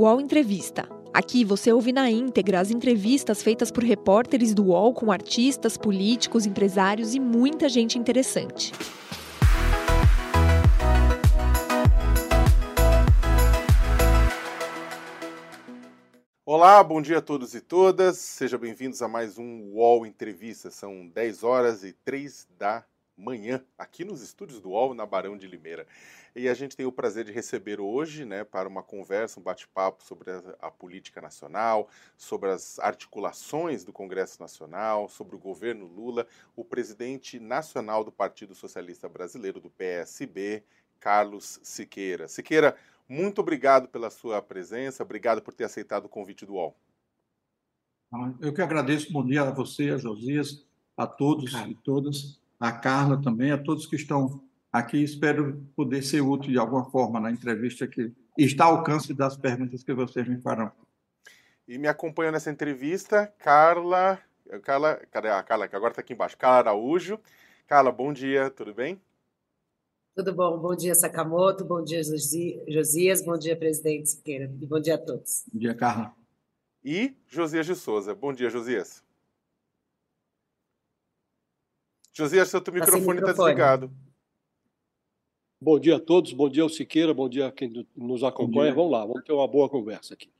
UOL Entrevista. Aqui você ouve na íntegra as entrevistas feitas por repórteres do UOL com artistas, políticos, empresários e muita gente interessante. Olá, bom dia a todos e todas. Sejam bem-vindos a mais um UOL Entrevista. São 10 horas e 3 da manhã, aqui nos estúdios do UOL, na Barão de Limeira. E a gente tem o prazer de receber hoje, né, para uma conversa, um bate-papo sobre a, a, política nacional, sobre as articulações do Congresso Nacional, sobre o governo Lula, o presidente nacional do Partido Socialista Brasileiro, do PSB, Carlos Siqueira. Siqueira, muito obrigado pela sua presença, obrigado por ter aceitado o convite do UOL. Eu que agradeço, bom dia a você, a Josias, a todos e todas a Carla também, a todos que estão aqui. Espero poder ser útil de alguma forma na entrevista que está ao alcance das perguntas que vocês me farão. E me acompanham nessa entrevista, Carla. Carla, cadê a Carla que agora está aqui embaixo? Carla Araújo. Carla, bom dia, tudo bem? Tudo bom, bom dia Sakamoto, bom dia Josias, bom dia presidente Siqueira e bom dia a todos. Bom dia, Carla. E Josias de Souza. Bom dia, Josias. Josias, seu tá microfone está desligado. Bom dia a todos, bom dia ao Siqueira, bom dia a quem nos acompanha. Vamos lá, vamos ter uma boa conversa aqui.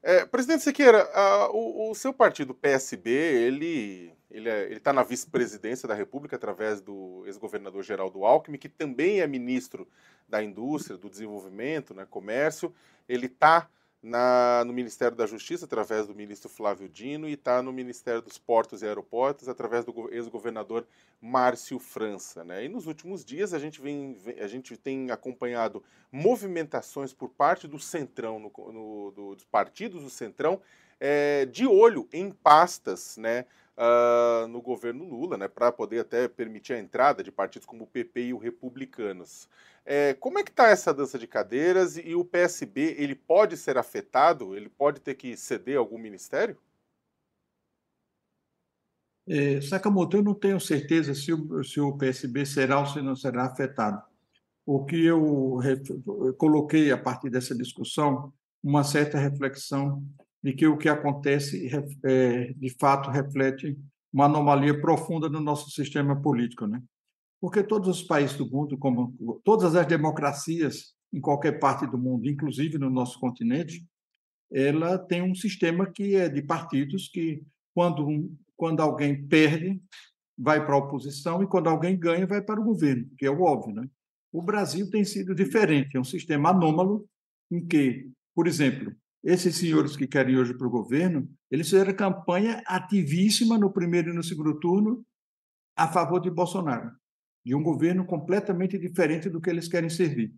É, presidente Siqueira, uh, o, o, seu partido PSB, ele ele é, está na vice-presidência da República através do ex-governador Geraldo Alckmin, que também é ministro da Indústria, do Desenvolvimento, né, Comércio. Ele está na, no Ministério da Justiça, através do ministro Flávio Dino, e está no Ministério dos Portos e Aeroportos, através do ex-governador Márcio França. Né? E nos últimos dias a gente, vem, a gente tem acompanhado movimentações por parte do Centrão, no, no, do, dos partidos do Centrão, é, de olho em pastas, né? Uh, no governo Lula, né, para poder até permitir a entrada de partidos como o PP e o Republicanos. É, como é que está essa dança de cadeiras e, o PSB ele pode ser afetado? Ele pode ter que ceder algum ministério? É, Sakamoto, eu não tenho certeza se o, se o PSB será ou se não será afetado. O que eu, eu coloquei a partir dessa discussão, uma certa reflexão de que o que acontece, é, de fato, reflete uma anomalia profunda no nosso sistema político, né? Porque todos os países do mundo, como todas as democracias em qualquer parte do mundo, inclusive no nosso continente, ela tem um sistema que é de partidos que, quando, quando alguém perde, vai para a oposição e quando alguém ganha, vai para o governo, que é o óbvio. Né? O Brasil tem sido diferente, é um sistema anômalo em que, por exemplo, esses senhores que querem hoje para o governo, eles fizeram campanha ativíssima no primeiro e no segundo turno a favor de Bolsonaro de um governo completamente diferente do que eles querem servir.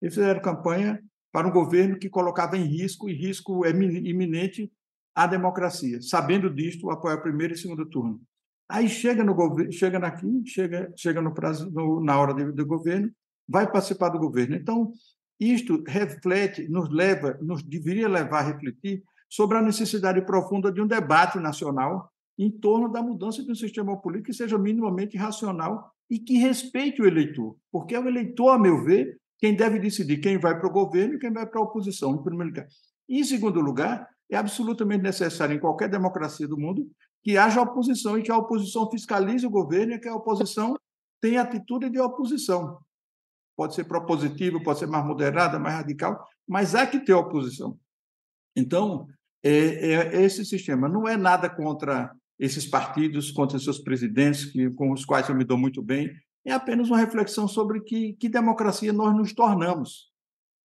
Eles fizeram campanha para um governo que colocava em risco, e risco iminente, a democracia. Sabendo disto, apoia primeiro e segundo turno. Aí chega no governo, chega aqui, chega, chega no prazo, no, na hora do governo, vai participar do governo. Então, isto reflete, nos leva, nos deveria levar a refletir sobre a necessidade profunda de um debate nacional em torno da mudança de um sistema político que seja minimamente racional e que respeite o eleitor, porque é o eleitor, a meu ver, quem deve decidir quem vai para o governo e quem vai para a oposição, em primeiro lugar. Em segundo lugar, é absolutamente necessário em qualquer democracia do mundo que haja oposição e que a oposição fiscalize o governo e que a oposição tenha atitude de oposição. Pode ser propositiva, pode ser mais moderada, mais radical, mas há que ter oposição. Então, é, é, esse sistema não é nada contra esses partidos, contra seus presidentes, que, com os quais eu me dou muito bem, é apenas uma reflexão sobre que, que democracia nós nos tornamos.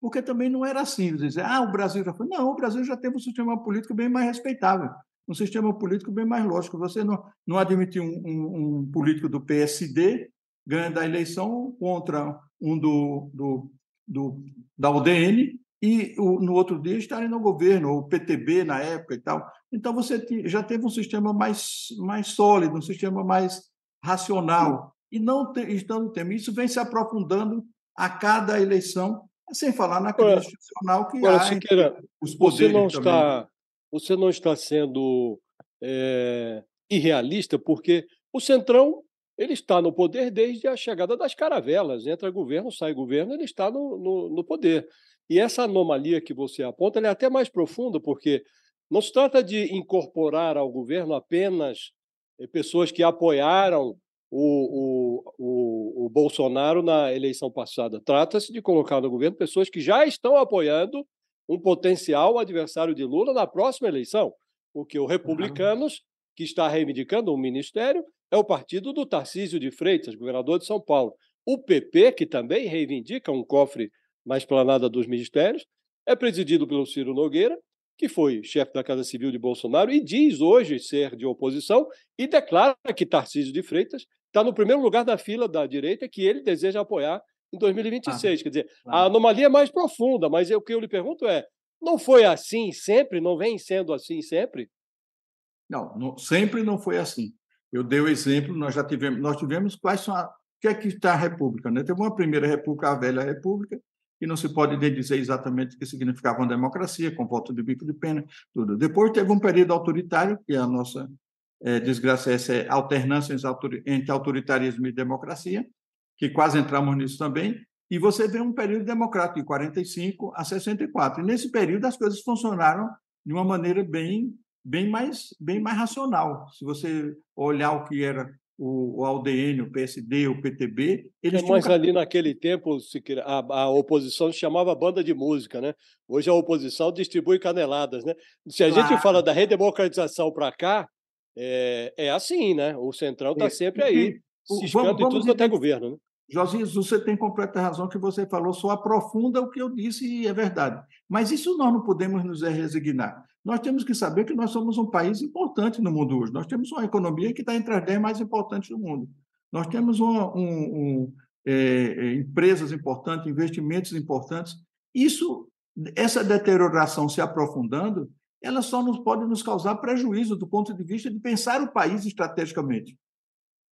Porque também não era assim, dizer, ah, o Brasil já foi. Não, o Brasil já teve um sistema político bem mais respeitável, um sistema político bem mais lógico. Você não, não um, um, um político do PSD ganhando a eleição contra um do, do, do da UDN e no outro dia estarem no governo, o PTB na época e tal. Então você já teve um sistema mais, mais sólido, um sistema mais racional. E não te, estando tendo isso, vem se aprofundando a cada eleição, sem falar na crise institucional que agora, há Siqueira, os poderes você não está Você não está sendo é, irrealista, porque o Centrão ele está no poder desde a chegada das caravelas. Entra governo, sai governo, ele está no, no, no poder. E essa anomalia que você aponta é até mais profunda, porque não se trata de incorporar ao governo apenas eh, pessoas que apoiaram o, o, o, o Bolsonaro na eleição passada. Trata-se de colocar no governo pessoas que já estão apoiando um potencial adversário de Lula na próxima eleição, porque o Republicanos, que está reivindicando um ministério, é o partido do Tarcísio de Freitas, governador de São Paulo. O PP, que também reivindica um cofre na esplanada dos ministérios, é presidido pelo Ciro Nogueira, que foi chefe da Casa Civil de Bolsonaro e diz hoje ser de oposição e declara que Tarcísio de Freitas está no primeiro lugar da fila da direita que ele deseja apoiar em 2026. Ah, Quer dizer, a anomalia é mais profunda, mas o que eu lhe pergunto é: não foi assim sempre? Não vem sendo assim sempre? Não, não sempre não foi assim. Eu dei o exemplo, nós já tivemos, nós tivemos quais são a, o que é que está a República, né? Teve uma primeira República, a velha República, e não se pode dizer exatamente o que significava uma democracia, com voto de bico de pena, tudo. Depois teve um período autoritário, que é a nossa é, desgraça, essa é alternância entre autoritarismo e democracia, que quase entramos nisso também, e você vê um período democrático, de 45 a 64. E nesse período as coisas funcionaram de uma maneira bem bem mais, bem mais racional. Se você olhar o que era o, o AUDN, o PSD, o PTB. Eles é, mas tinham... ali naquele tempo a, a, oposição se chamava banda de música, né? Hoje a oposição distribui caneladas, né? Se a claro. gente fala da redemocratização para cá, é, é assim, né? O Centrão está sempre aí, ciscando vamos, vamos tudo até governo, né? Josias, você tem completa razão que você falou, só aprofunda o que eu disse e é verdade. Mas isso nós não podemos nos resignar. Nós temos que saber que nós somos um país importante no mundo hoje. Nós temos uma economia que está entre as 10 mais importantes do mundo. Nós temos uma, um, um, é, é, empresas importantes, investimentos importantes. Isso, essa deterioração se aprofundando, ela só nos pode nos causar prejuízo do ponto de vista de pensar o país estrategicamente.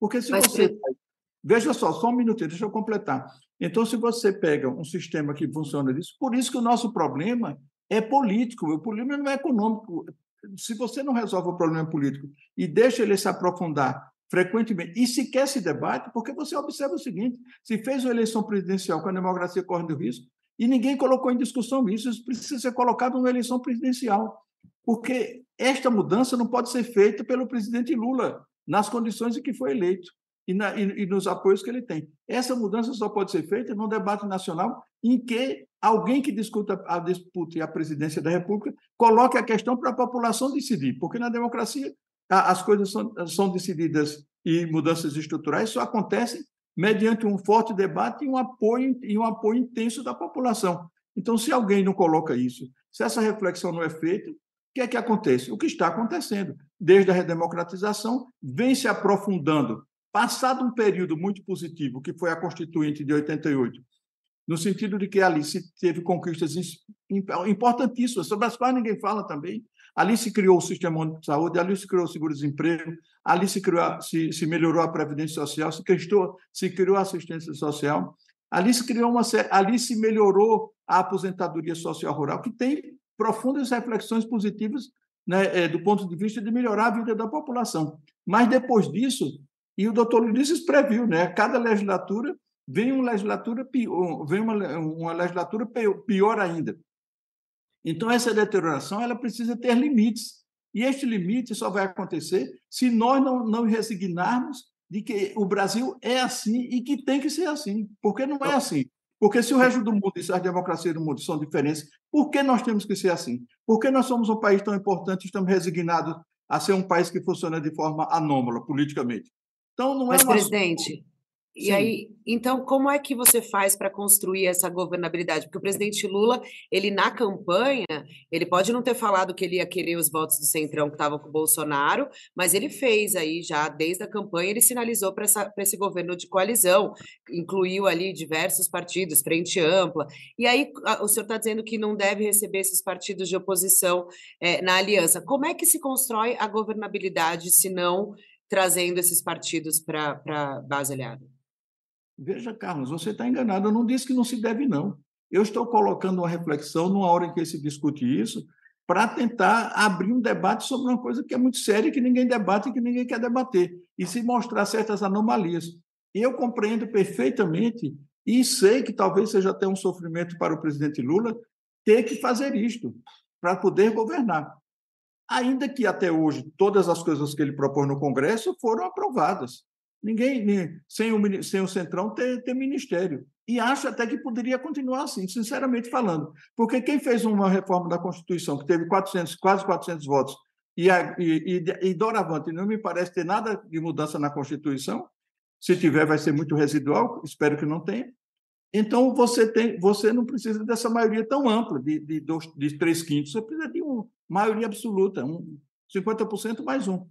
Porque se Mas, você Veja só, só um minutinho, deixa eu completar. Então, se você pega um sistema que funciona disso, por isso que o nosso problema é político, o problema não é econômico. Se você não resolve o problema político e deixa ele se aprofundar frequentemente, e sequer se debate, porque você observa o seguinte: se fez uma eleição presidencial com a democracia correndo risco, e ninguém colocou em discussão isso, isso precisa ser colocado numa eleição presidencial. Porque esta mudança não pode ser feita pelo presidente Lula, nas condições em que foi eleito e, na, e, e, nos apoios que ele tem. Essa mudança só pode ser feita num debate nacional em que alguém que discuta a disputa e a presidência da República coloque a questão para a população decidir, porque na democracia as coisas são, são decididas e mudanças estruturais só acontecem mediante um forte debate e um apoio e um apoio intenso da população. Então, se alguém não coloca isso, se essa reflexão não é feita, o que é que acontece? O que está acontecendo desde a redemocratização vem se aprofundando Passado um período muito positivo, que foi a Constituinte de 88, no sentido de que ali se teve conquistas importantíssimas, sobre as quais ninguém fala também. Ali se criou o Sistema de Saúde, ali se criou o seguro-desemprego, ali se, criou, se, se, melhorou a Previdência Social, se, criou, se criou a assistência social, ali se, criou uma, ali se melhorou a aposentadoria social rural, que tem profundas reflexões positivas né, é, do ponto de vista de melhorar a vida da população. Mas depois disso, e o doutor Ulisses previu, né? Cada legislatura vem uma legislatura pior, vem uma, uma legislatura pior ainda. Então essa deterioração ela precisa ter limites. E este limite só vai acontecer se nós não, não resignarmos de que o Brasil é assim e que tem que ser assim. Porque não é assim. Porque se o resto do mundo e as democracias do mundo são diferentes, por que nós temos que ser assim? Porque nós somos um país tão importante e estamos resignados a ser um país que funciona de forma anômala politicamente? Então, não é Mas, presidente, e Sim. aí, então, como é que você faz para construir essa governabilidade? Porque o presidente Lula, ele na campanha, ele pode não ter falado que ele ia querer os votos do Centrão que estavam com o Bolsonaro, mas ele fez aí já desde a campanha, ele sinalizou para esse governo de coalizão, incluiu ali diversos partidos, frente ampla. E aí, o senhor está dizendo que não deve receber esses partidos de oposição é, na aliança. Como é que se constrói a governabilidade se não trazendo esses partidos para a base aliada? Veja, Carlos, você está enganado. Eu não disse que não se deve, não. Eu estou colocando uma reflexão numa hora em que se discute isso, para tentar abrir um debate sobre uma coisa que é muito séria, que ninguém debate e que ninguém quer debater, e se mostrar certas anomalias. Eu compreendo perfeitamente e sei que talvez seja até um sofrimento para o presidente Lula ter que fazer isto para poder governar. Ainda que até hoje todas as coisas que ele propôs no Congresso foram aprovadas. Ninguém, sem o, sem o Centrão, ter, ter ministério. E acho até que poderia continuar assim, sinceramente falando. Porque quem fez uma reforma da Constituição que teve 400, quase 400 votos e, a, e, e, e doravante não me parece ter nada de mudança na Constituição, se tiver vai ser muito residual, espero que não tenha. Então, você, tem, você não precisa dessa maioria tão ampla, de, de, dois, de três quintos, você precisa de uma maioria absoluta, um 50% mais um.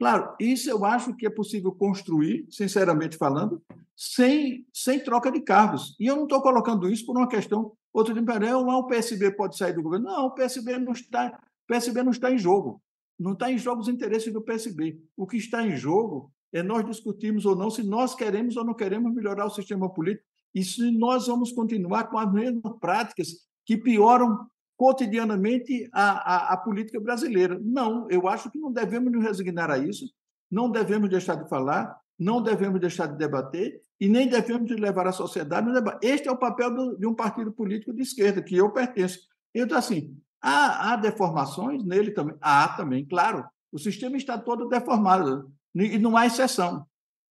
Claro, isso eu acho que é possível construir, sinceramente falando, sem, sem troca de cargos. E eu não estou colocando isso por uma questão. Outro dia, não, o PSB pode sair do governo. Não, o PSB não está, PSB não está em jogo. Não está em jogo os interesses do PSB. O que está em jogo é nós discutirmos ou não se nós queremos ou não queremos melhorar o sistema político e se nós vamos continuar com as mesmas práticas que pioram cotidianamente a, a, a, política brasileira. Não, eu acho que não devemos nos resignar a isso, não devemos deixar de falar, não devemos deixar de debater e nem devemos levar a sociedade no debate. Este é o papel do, de um partido político de esquerda, que eu pertenço. Então, assim, há, há deformações nele também? Há também, claro. O sistema está todo deformado e não há exceção.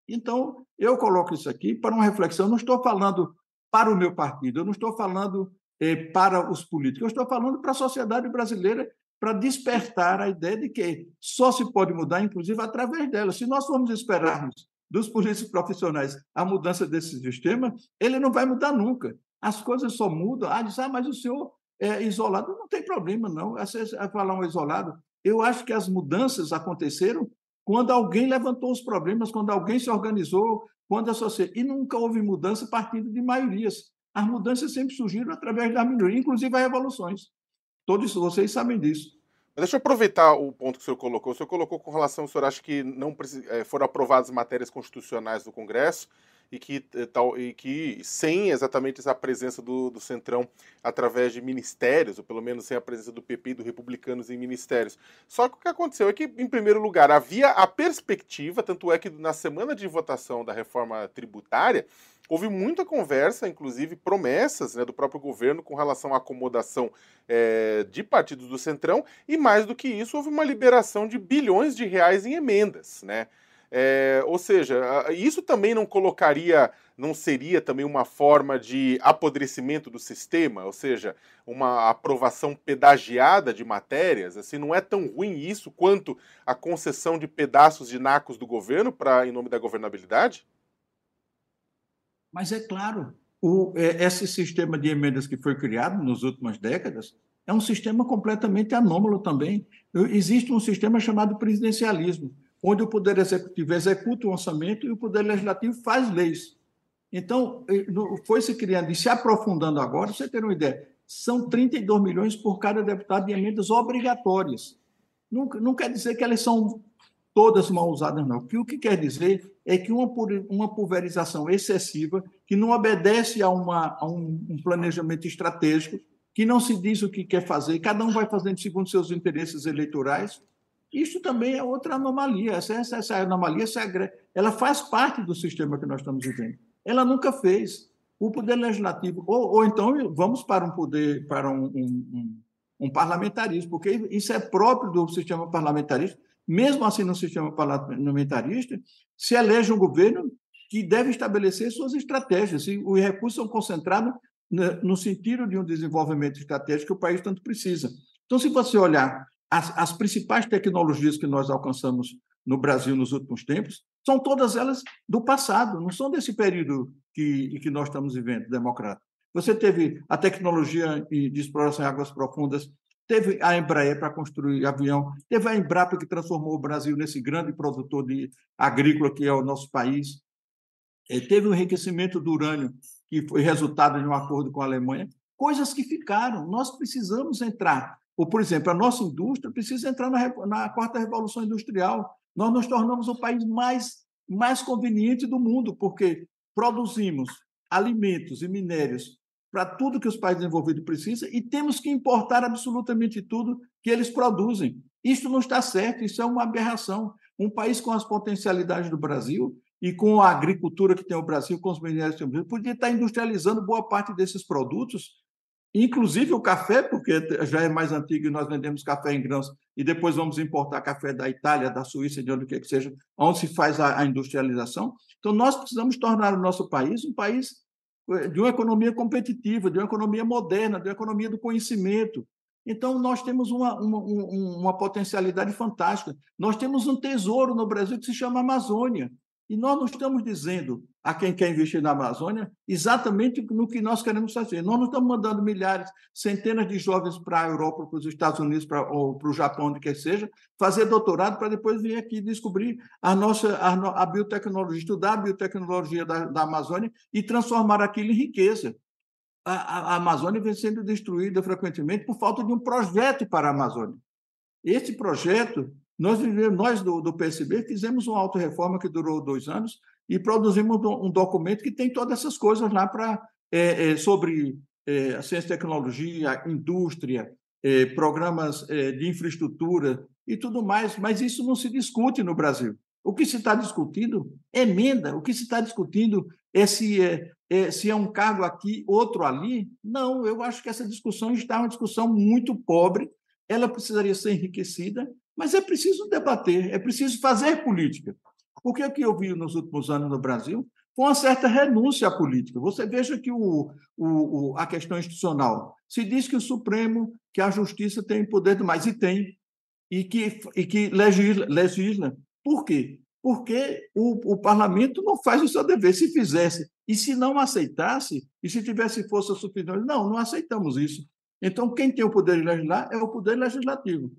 Então, eu coloco isso aqui para uma reflexão. Não estou falando para o meu partido, eu não estou falando para os políticos. Eu estou falando para a sociedade brasileira para despertar a ideia de que só se pode mudar, inclusive, através dela. Se nós formos esperarmos dos políticos profissionais a mudança desse sistema, ele não vai mudar nunca. As coisas só mudam. Ah, diz, ah, mas o senhor é isolado. Não tem problema, não. Você falar um isolado. Eu acho que as mudanças aconteceram quando alguém levantou os problemas, quando alguém se organizou, quando a sociedade. E nunca houve mudança partindo de maiorias. As mudanças sempre surgiram através da minoria, inclusive as revoluções. Todos vocês sabem disso. Deixa eu aproveitar o ponto que o senhor colocou. O senhor colocou com relação, o senhor acha que não é, foram aprovadas matérias constitucionais do Congresso e que, eh, tal, e que sem exatamente essa presença do, do Centrão através de ministérios, ou pelo menos sem a presença do PP e do Republicanos em ministérios. Só que o que aconteceu é que, em primeiro lugar, havia a perspectiva, tanto é que na semana de votação da reforma tributária, houve muita conversa, inclusive promessas né, do próprio governo com relação à acomodação é, de partidos do Centrão, e mais do que isso, houve uma liberação de bilhões de reais em emendas, né? É, ou seja, isso também não colocaria, não seria também uma forma de apodrecimento do sistema, ou seja, uma aprovação pedagiada de matérias? Assim, não é tão ruim isso quanto a concessão de pedaços de nacos do governo para em nome da governabilidade? Mas é claro, o, é, esse sistema de emendas que foi criado nas últimas décadas é um sistema completamente anômalo também. Existe um sistema chamado presidencialismo onde o Poder Executivo executa o orçamento e o Poder Legislativo faz leis. Então, foi se criando e se aprofundando agora, você ter uma ideia, são 32 milhões por cada deputado de emendas obrigatórias. Não, não quer dizer que elas são todas mal usadas, não. O que quer dizer é que uma, uma pulverização excessiva, que não obedece a, uma, a um, um planejamento estratégico, que não se diz o que quer fazer, cada um vai fazendo segundo seus interesses eleitorais, isso também é outra anomalia. Essa, essa, essa anomalia ela faz parte do sistema que nós estamos vivendo. Ela nunca fez. O poder legislativo, ou, ou então vamos para um poder, para um, um, um, parlamentarismo, porque isso é próprio do sistema parlamentarista. Mesmo assim, no sistema parlamentarista, se elege um governo que deve estabelecer suas estratégias. E os recursos são concentrados no sentido de um desenvolvimento estratégico que o país tanto precisa. Então, se você olhar as, as principais tecnologias que nós alcançamos no Brasil nos últimos tempos são todas elas do passado, não são desse período que, que nós estamos vivendo, democrático. Você teve a tecnologia de exploração em águas profundas, teve a Embraer para construir avião, teve a Embrapa que transformou o Brasil nesse grande produtor de agrícola que é o nosso país, teve o enriquecimento do urânio, que foi resultado de um acordo com a Alemanha, coisas que ficaram. Nós precisamos entrar ou, por exemplo, a nossa indústria precisa entrar na, na quarta revolução industrial. Nós nos tornamos o país mais, mais conveniente do mundo, porque produzimos alimentos e minérios para tudo que os países desenvolvidos precisam e temos que importar absolutamente tudo que eles produzem. Isso não está certo, isso é uma aberração. Um país com as potencialidades do Brasil e com a agricultura que tem o Brasil, com os minérios que tem o Brasil, podia estar industrializando boa parte desses produtos, inclusive o café, porque já é mais antigo e nós vendemos café em grãos e depois vamos importar café da Itália, da Suíça, de onde quer que seja, onde se faz a, industrialização. Então, nós precisamos tornar o nosso país um país eh, de uma economia competitiva, de uma economia moderna, de uma economia do conhecimento. Então, nós temos uma, uma, uma potencialidade fantástica. Nós temos um tesouro no Brasil que se chama Amazônia. E nós não estamos dizendo a quem quer investir na Amazônia exatamente no que nós queremos fazer. Nós não estamos mandando milhares, centenas de jovens para a Europa, para os Estados Unidos para, ou para o Japão, onde quer que seja, fazer doutorado para depois vir aqui descobrir a nossa a, a biotecnologia, estudar a biotecnologia da, da Amazônia e transformar aquilo em riqueza. A, a, Amazônia vem sendo destruída frequentemente por falta de um projeto para a Amazônia. Esse projeto nós, nós do, do PSB fizemos uma auto-reforma que durou dois anos e produzimos um documento que tem todas essas coisas lá para é, é, sobre é, ciência e tecnologia, indústria, é, programas é, de infraestrutura e tudo mais, mas isso não se discute no Brasil. O que se está discutindo é emenda, o que se está discutindo é se é, é, se é um cargo aqui, outro ali. Não, eu acho que essa discussão está uma discussão muito pobre, ela precisaria ser enriquecida mas é preciso debater, é preciso fazer política. O que eu vi nos últimos anos no Brasil foi uma certa renúncia à política. Você veja que o, o, a questão institucional se diz que o Supremo, que a Justiça tem poder demais, e tem, e que, e que legisla, legisla. Por quê? Porque o, o parlamento não faz o seu dever. Se fizesse, e se não aceitasse, e se tivesse força suficiente, não, não aceitamos isso. Então, quem tem o poder de legislar é o poder legislativo.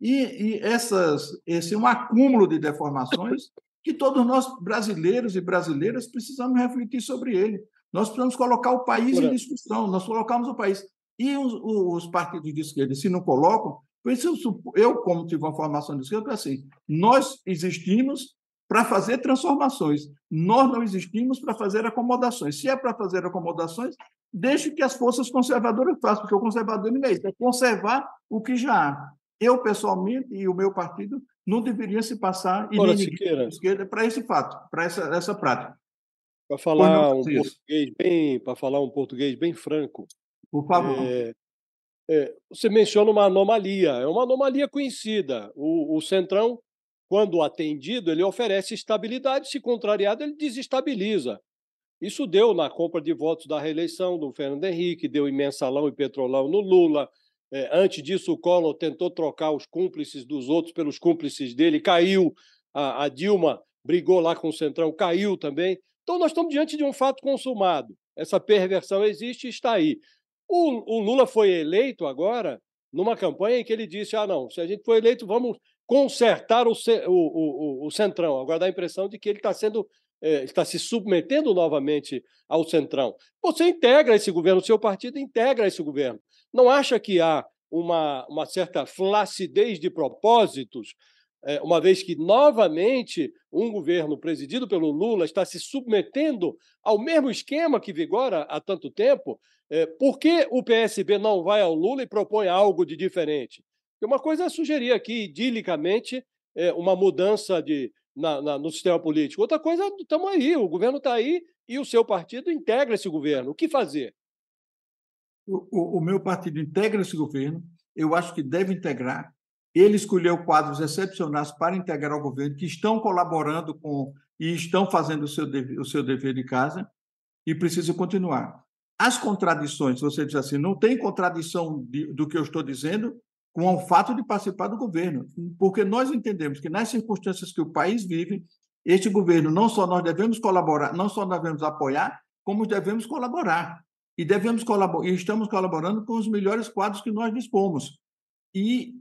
E, e essas, esse é um acúmulo de deformações que todos nós, brasileiros e brasileiras, precisamos refletir sobre ele. Nós precisamos colocar o país em discussão, nós colocamos o país. E os, os partidos de esquerda, se não colocam, eu, como tive uma formação de esquerda, assim, nós existimos para fazer transformações, nós não existimos para fazer acomodações. Se é para fazer acomodações, deixe que as forças conservadoras façam, porque o conservador não é isso, é conservar o que já há eu, pessoalmente, e o meu partido, não deveria se passar e Ora, Siqueira, esquerda para esse fato, para essa, essa prática. Para falar um português bem, para falar um português bem franco. Por favor. É, é, você menciona uma anomalia, é uma anomalia conhecida. O, o Centrão, quando atendido, ele oferece estabilidade, se contrariado, ele desestabiliza. Isso deu na compra de votos da reeleição do Fernando Henrique, deu em mensalão e petrolão no Lula, antes disso, o Collor tentou trocar os cúmplices dos outros pelos cúmplices dele, caiu. A, a Dilma brigou lá com o Centrão, caiu também. Então, nós estamos diante de um fato consumado. Essa perversão existe e está aí. O, o, Lula foi eleito agora numa campanha em que ele disse: ah, não, se a gente for eleito, vamos consertar o, o, o, o Centrão. Agora dá a impressão de que ele está sendo. É, está se submetendo novamente ao Centrão. Você integra esse governo, o seu partido integra esse governo. Não acha que há uma, uma certa flacidez de propósitos, é, uma vez que, novamente, um governo presidido pelo Lula está se submetendo ao mesmo esquema que vigora há tanto tempo? É, por que o PSB não vai ao Lula e propõe algo de diferente? uma coisa é sugerir aqui, idilicamente, é, uma mudança de, na, na, no sistema político. Outra coisa, estamos aí, o governo está aí e o seu partido integra esse governo. O que fazer? O, o, meu partido integra esse governo, eu acho que deve integrar. Ele escolheu quadros excepcionais para integrar o governo, que estão colaborando com e estão fazendo o seu, dever, o seu dever de casa, e precisa continuar. As contradições, você diz assim, não tem contradição de, do que eu estou dizendo com o fato de participar do governo, porque nós entendemos que nas circunstâncias que o país vive, este governo não só nós devemos colaborar, não só nós devemos apoiar, como devemos colaborar e devemos colaborar, e estamos colaborando com os melhores quadros que nós dispomos. E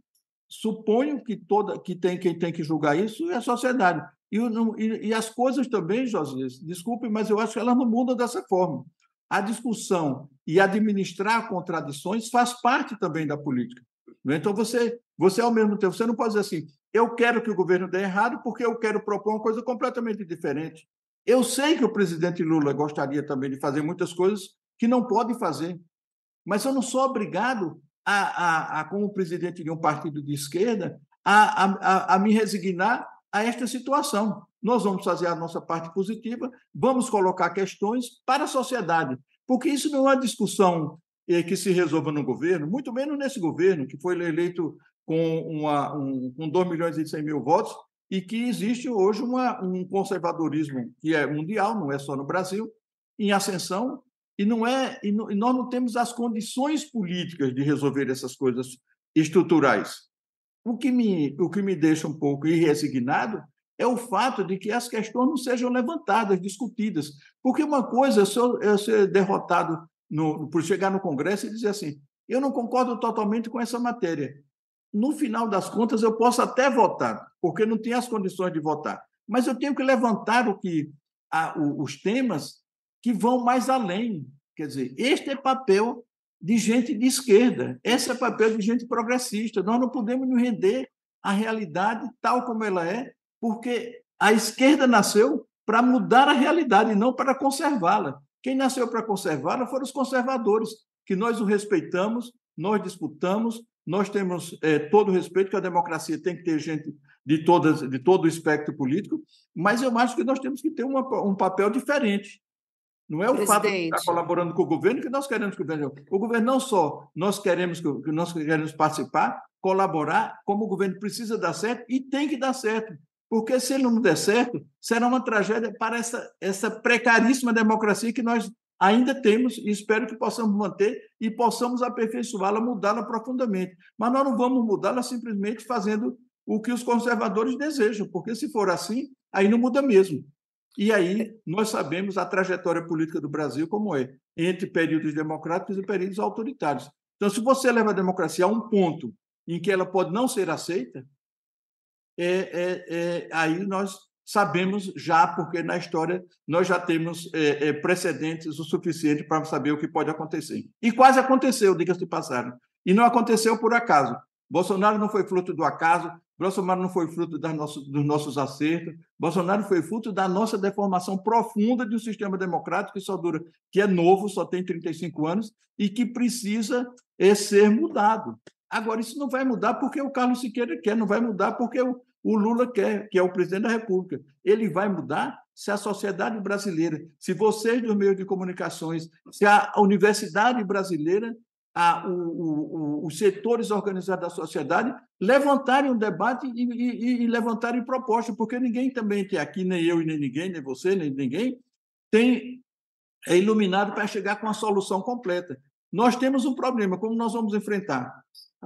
suponho que toda que tem quem tem que julgar isso é a sociedade. E, e, e as coisas também, Josias, desculpe, mas eu acho que elas não mudam dessa forma. A discussão e administrar contradições faz parte também da política. Né? Então, você, você ao mesmo tempo, você não pode dizer assim, eu quero que o governo dê errado porque eu quero propor uma coisa completamente diferente. Eu sei que o presidente Lula gostaria também de fazer muitas coisas que não pode fazer. Mas eu não sou obrigado, a, a, a como presidente de um partido de esquerda, a, a, a me resignar a esta situação. Nós vamos fazer a nossa parte positiva, vamos colocar questões para a sociedade, porque isso não é uma discussão eh, que se resolva no governo, muito menos nesse governo, que foi eleito com, uma, um, com 2 milhões e 100 mil votos, e que existe hoje uma, um conservadorismo que é mundial, não é só no Brasil, em ascensão, e não é e, não, e nós não temos as condições políticas de resolver essas coisas estruturais. O que me o que me deixa um pouco irresignado é o fato de que as questões não sejam levantadas, discutidas, porque uma coisa é ser, é ser derrotado no, por chegar no Congresso e dizer assim: eu não concordo totalmente com essa matéria. No final das contas, eu posso até votar, porque não tenho as condições de votar, mas eu tenho que levantar o que a, o, os temas que vão mais além. Quer dizer, este é papel de gente de esquerda, esse é papel de gente progressista. Nós não podemos nos render à realidade tal como ela é, porque a esquerda nasceu para mudar a realidade, não para conservá-la. Quem nasceu para conservá-la foram os conservadores, que nós o respeitamos, nós disputamos, nós temos é, todo o respeito que a democracia tem que ter gente de, todas, de todo o espectro político, mas eu acho que nós temos que ter uma, um papel diferente. Não é o Presidente. fato de estar colaborando com o governo que nós queremos que o governo. O governo não só nós queremos que nós queremos participar, colaborar, como o governo precisa dar certo e tem que dar certo. Porque se ele não der certo, será uma tragédia para essa, essa precaríssima democracia que nós ainda temos e espero que possamos manter e possamos aperfeiçoá-la, mudá-la profundamente. Mas nós não vamos mudá-la simplesmente fazendo o que os conservadores desejam, porque se for assim, aí não muda mesmo. E aí nós sabemos a trajetória política do Brasil como é, entre períodos democráticos e períodos autoritários. Então, se você leva a democracia a um ponto em que ela pode não ser aceita, é, é, é, aí nós sabemos já, porque na história nós já temos é, é, precedentes o suficiente para saber o que pode acontecer. E quase aconteceu, diga-se de passagem. E não aconteceu por acaso. Bolsonaro não foi fruto do acaso, Bolsonaro não foi fruto dos nossos acertos, Bolsonaro foi fruto da nossa deformação profunda de um sistema democrático que só dura, que é novo, só tem 35 anos e que precisa é, ser mudado. Agora, isso não vai mudar porque o Carlos Siqueira quer, não vai mudar porque o, o Lula quer, que é o presidente da República. Ele vai mudar se a sociedade brasileira, se vocês dos meios de comunicações, se a universidade brasileira, a, o, o, os setores organizados da sociedade levantarem um debate e, e, e levantarem propostas, porque ninguém também tem aqui, nem eu e nem ninguém, nem você, nem ninguém, tem é iluminado para chegar com a solução completa. Nós temos um problema, como nós vamos enfrentar?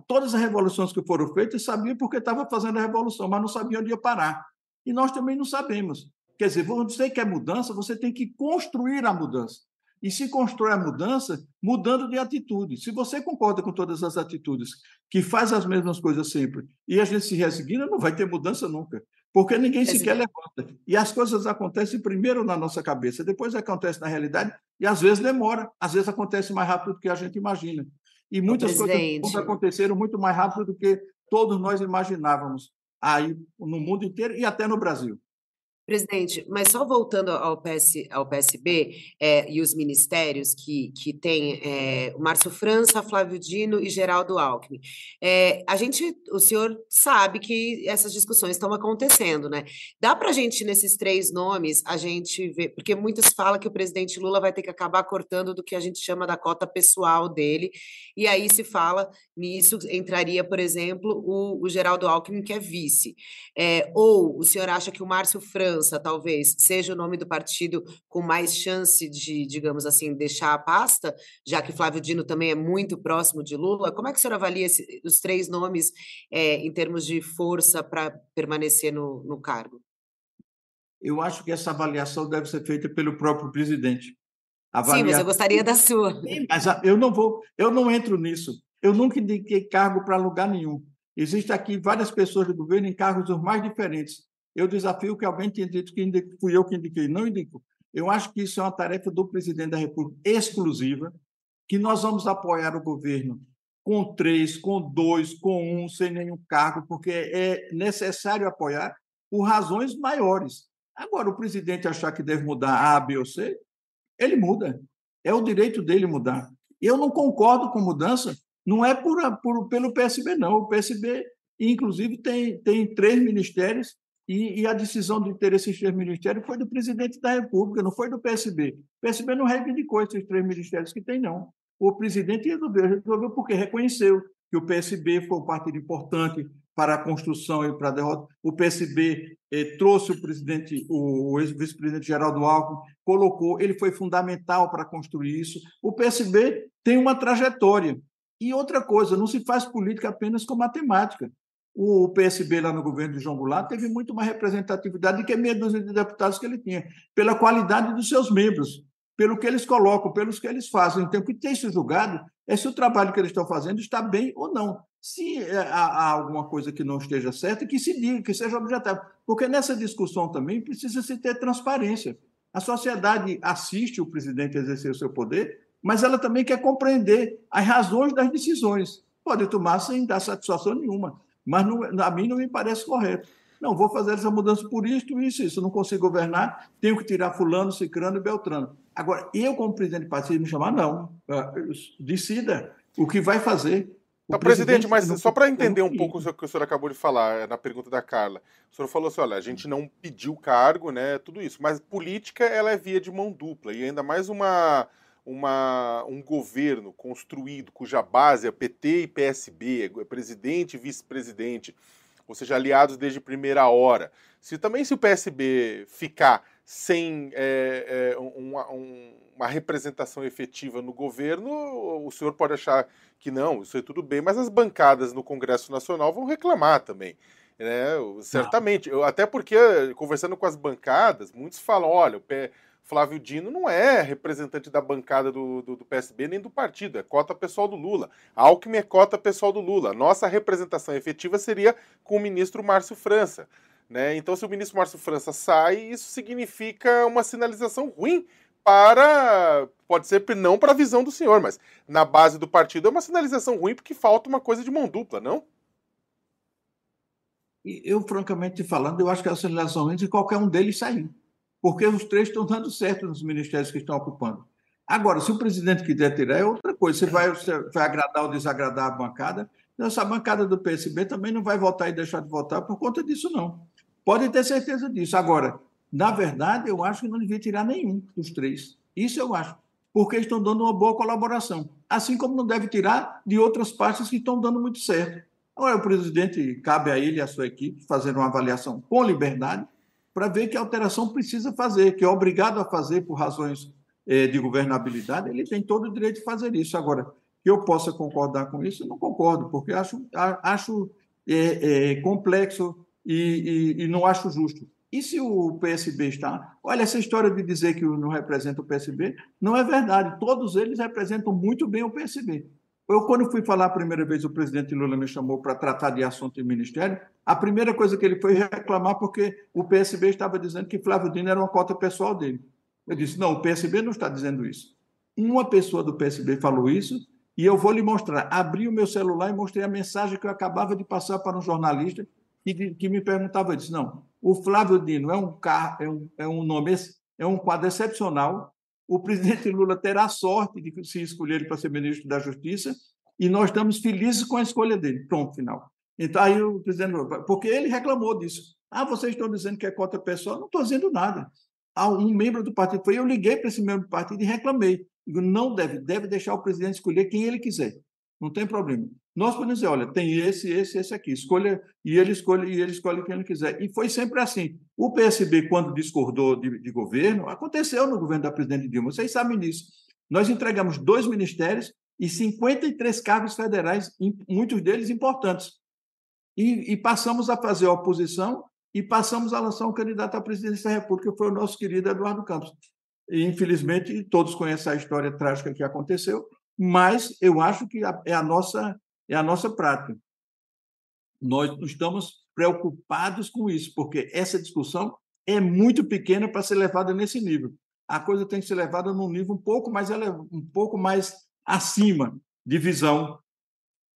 Todas as revoluções que foram feitas sabiam porque estava fazendo a revolução, mas não sabiam onde ia parar. E nós também não sabemos. Quer dizer, você quer mudança, você tem que construir a mudança. E se constrói a mudança mudando de atitude. Se você concorda com todas as atitudes, que faz as mesmas coisas sempre, e a gente se resigna, não vai ter mudança nunca. Porque ninguém sequer levanta. E as coisas acontecem primeiro na nossa cabeça, depois acontece na realidade, e às vezes demora, às vezes acontece mais rápido do que a gente imagina. E muitas coisas aconteceram muito mais rápido do que todos nós imaginávamos aí no mundo inteiro e até no Brasil. Presidente, mas só voltando ao, PS, ao PSB é, e os ministérios que, que tem é, o Márcio França, Flávio Dino e Geraldo Alckmin. É, a gente, o senhor sabe que essas discussões estão acontecendo, né? Dá para a gente, nesses três nomes, a gente ver, porque muitos falam que o presidente Lula vai ter que acabar cortando do que a gente chama da cota pessoal dele, e aí se fala nisso, entraria, por exemplo, o, o Geraldo Alckmin, que é vice. É, ou o senhor acha que o Márcio França Talvez, seja o nome do partido com mais chance de, digamos assim, deixar a pasta, já que Flávio Dino também é muito próximo de Lula. Como é que o senhor avalia esse, os três nomes é, em termos de força para permanecer no, no cargo? Eu acho que essa avaliação deve ser feita pelo próprio presidente. Sim, mas eu gostaria da sua. Sim, mas eu não vou, eu não entro nisso. Eu nunca indiquei cargo para lugar nenhum. Existem aqui várias pessoas do governo em cargos os mais diferentes eu desafio que alguém tenha dito que fui eu que indiquei. Não indico. Eu acho que isso é uma tarefa do presidente da República exclusiva, que nós vamos apoiar o governo com três, com dois, com um, sem nenhum cargo, porque é necessário apoiar por razões maiores. Agora, o presidente achar que deve mudar A, B ou C, ele muda. É o direito dele mudar. Eu não concordo com mudança, não é por, por, pelo PSB, não. O PSB, inclusive, tem, tem três ministérios e, e, a decisão de ter esses três ministérios foi do presidente da República, não foi do PSB. O PSB não reivindicou esses três ministérios que tem, não. O presidente resolveu, resolveu porque reconheceu que o PSB foi um partido importante para a construção e para a derrota. O PSB eh, trouxe o presidente, o ex-vice-presidente Geraldo Alckmin, colocou, ele foi fundamental para construir isso. O PSB tem uma trajetória. E outra coisa, não se faz política apenas com matemática o PSB lá no governo de João Goulart teve muito mais representatividade do que meia dúzia de deputados que ele tinha, pela qualidade dos seus membros, pelo que eles colocam, pelos que eles fazem. Então, o que tem se julgado é se o trabalho que eles estão fazendo está bem ou não. Se é, há, alguma coisa que não esteja certa, que se diga, que seja objetável. Porque nessa discussão também precisa se ter transparência. A sociedade assiste o presidente exercer o seu poder, mas ela também quer compreender as razões das decisões. Pode tomar sem dar satisfação nenhuma mas não, a mim não me parece correto. Não, vou fazer essa mudança por isto, isso, isso. Não consigo governar, tenho que tirar fulano, cicrano e beltrano. Agora, eu, como presidente do partido, me chamar, não. Ah, decida o que vai fazer. Então, presidente, mas só para entender um pouco o que o senhor acabou de falar é, na pergunta da Carla, o senhor falou assim, olha, a gente não pediu cargo, né, tudo isso, mas política ela é via de mão dupla e ainda mais uma uma, um governo construído cuja base é PT e PSB, é presidente e vice-presidente, ou seja, aliados desde primeira hora. Se também se o PSB ficar sem é, é, uma, um, uma representação efetiva no governo, o senhor pode achar que não, isso é tudo bem, mas as bancadas no Congresso Nacional vão reclamar também. Né? Certamente, eu, até porque, conversando com as bancadas, muitos falam: olha, o pé Flávio Dino não é representante da bancada do, do, do, PSB nem do partido, é cota pessoal do Lula. Alckmin é cota pessoal do Lula. Nossa representação efetiva seria com o ministro Márcio França. Né? Então, se o ministro Márcio França sai, isso significa uma sinalização ruim para. Pode ser não para a visão do senhor, mas na base do partido é uma sinalização ruim porque falta uma coisa de mão dupla, não? Eu, francamente falando, eu acho que é a sinalização ruim de qualquer um deles sair porque os três estão dando certo nos ministérios que estão ocupando. Agora, se o presidente quiser tirar, é outra coisa. Você vai, você vai agradar ou desagradar a bancada. Essa bancada do PSB também não vai votar e deixar de votar por conta disso, não. Pode ter certeza disso. Agora, na verdade, eu acho que não devia tirar nenhum dos três. Isso eu acho. Porque estão dando uma boa colaboração. Assim como não deve tirar de outras partes que estão dando muito certo. Agora, o presidente, cabe a ele e a sua equipe fazer uma avaliação com liberdade para ver que alteração precisa fazer, que é obrigado a fazer por razões eh, de governabilidade, ele tem todo o direito de fazer isso. Agora, que eu possa concordar com isso, eu não concordo, porque acho, acho é, é, complexo e, e, e, não acho justo. E se o PSB está. Olha, essa história de dizer que não representa o PSB não é verdade. Todos eles representam muito bem o PSB. Eu, quando fui falar a primeira vez, o presidente Lula me chamou para tratar de assunto de ministério. A primeira coisa que ele foi reclamar porque o PSB estava dizendo que Flávio Dino era uma cota pessoal dele. Eu disse: não, o PSB não está dizendo isso. Uma pessoa do PSB falou isso e eu vou lhe mostrar. Abri o meu celular e mostrei a mensagem que eu acabava de passar para um jornalista que, que me perguntava: eu disse, não, o Flávio Dino é um, car, é um, é um nome, é um quadro excepcional o presidente Lula terá sorte de se escolher ele para ser ministro da Justiça e nós estamos felizes com a escolha dele. Pronto, final. Então, aí o presidente Lula, porque ele reclamou disso. Ah, vocês estão dizendo que é cota pessoal? Não estou dizendo nada. Um membro do partido foi, eu liguei para esse membro do partido e reclamei. Digo, não deve, deve deixar o presidente escolher quem ele quiser. Não tem problema. Nós podemos dizer, olha, tem esse, esse, esse aqui. Escolha, e ele escolhe, e ele escolhe quem ele quiser. E foi sempre assim. O PSB, quando discordou de, de governo, aconteceu no governo da presidente Dilma. Vocês sabem disso. Nós entregamos dois ministérios e 53 cargos federais, muitos deles importantes. E, e passamos a fazer a oposição e passamos a lançar um candidato à presidência da República, que foi o nosso querido Eduardo Campos. E, infelizmente, todos conhecem a história trágica que aconteceu, mas eu acho que é a nossa é a nossa prática. Nós estamos preocupados com isso, porque essa discussão é muito pequena para ser levada nesse nível. A coisa tem que ser levada num nível um pouco mais um pouco mais acima de visão,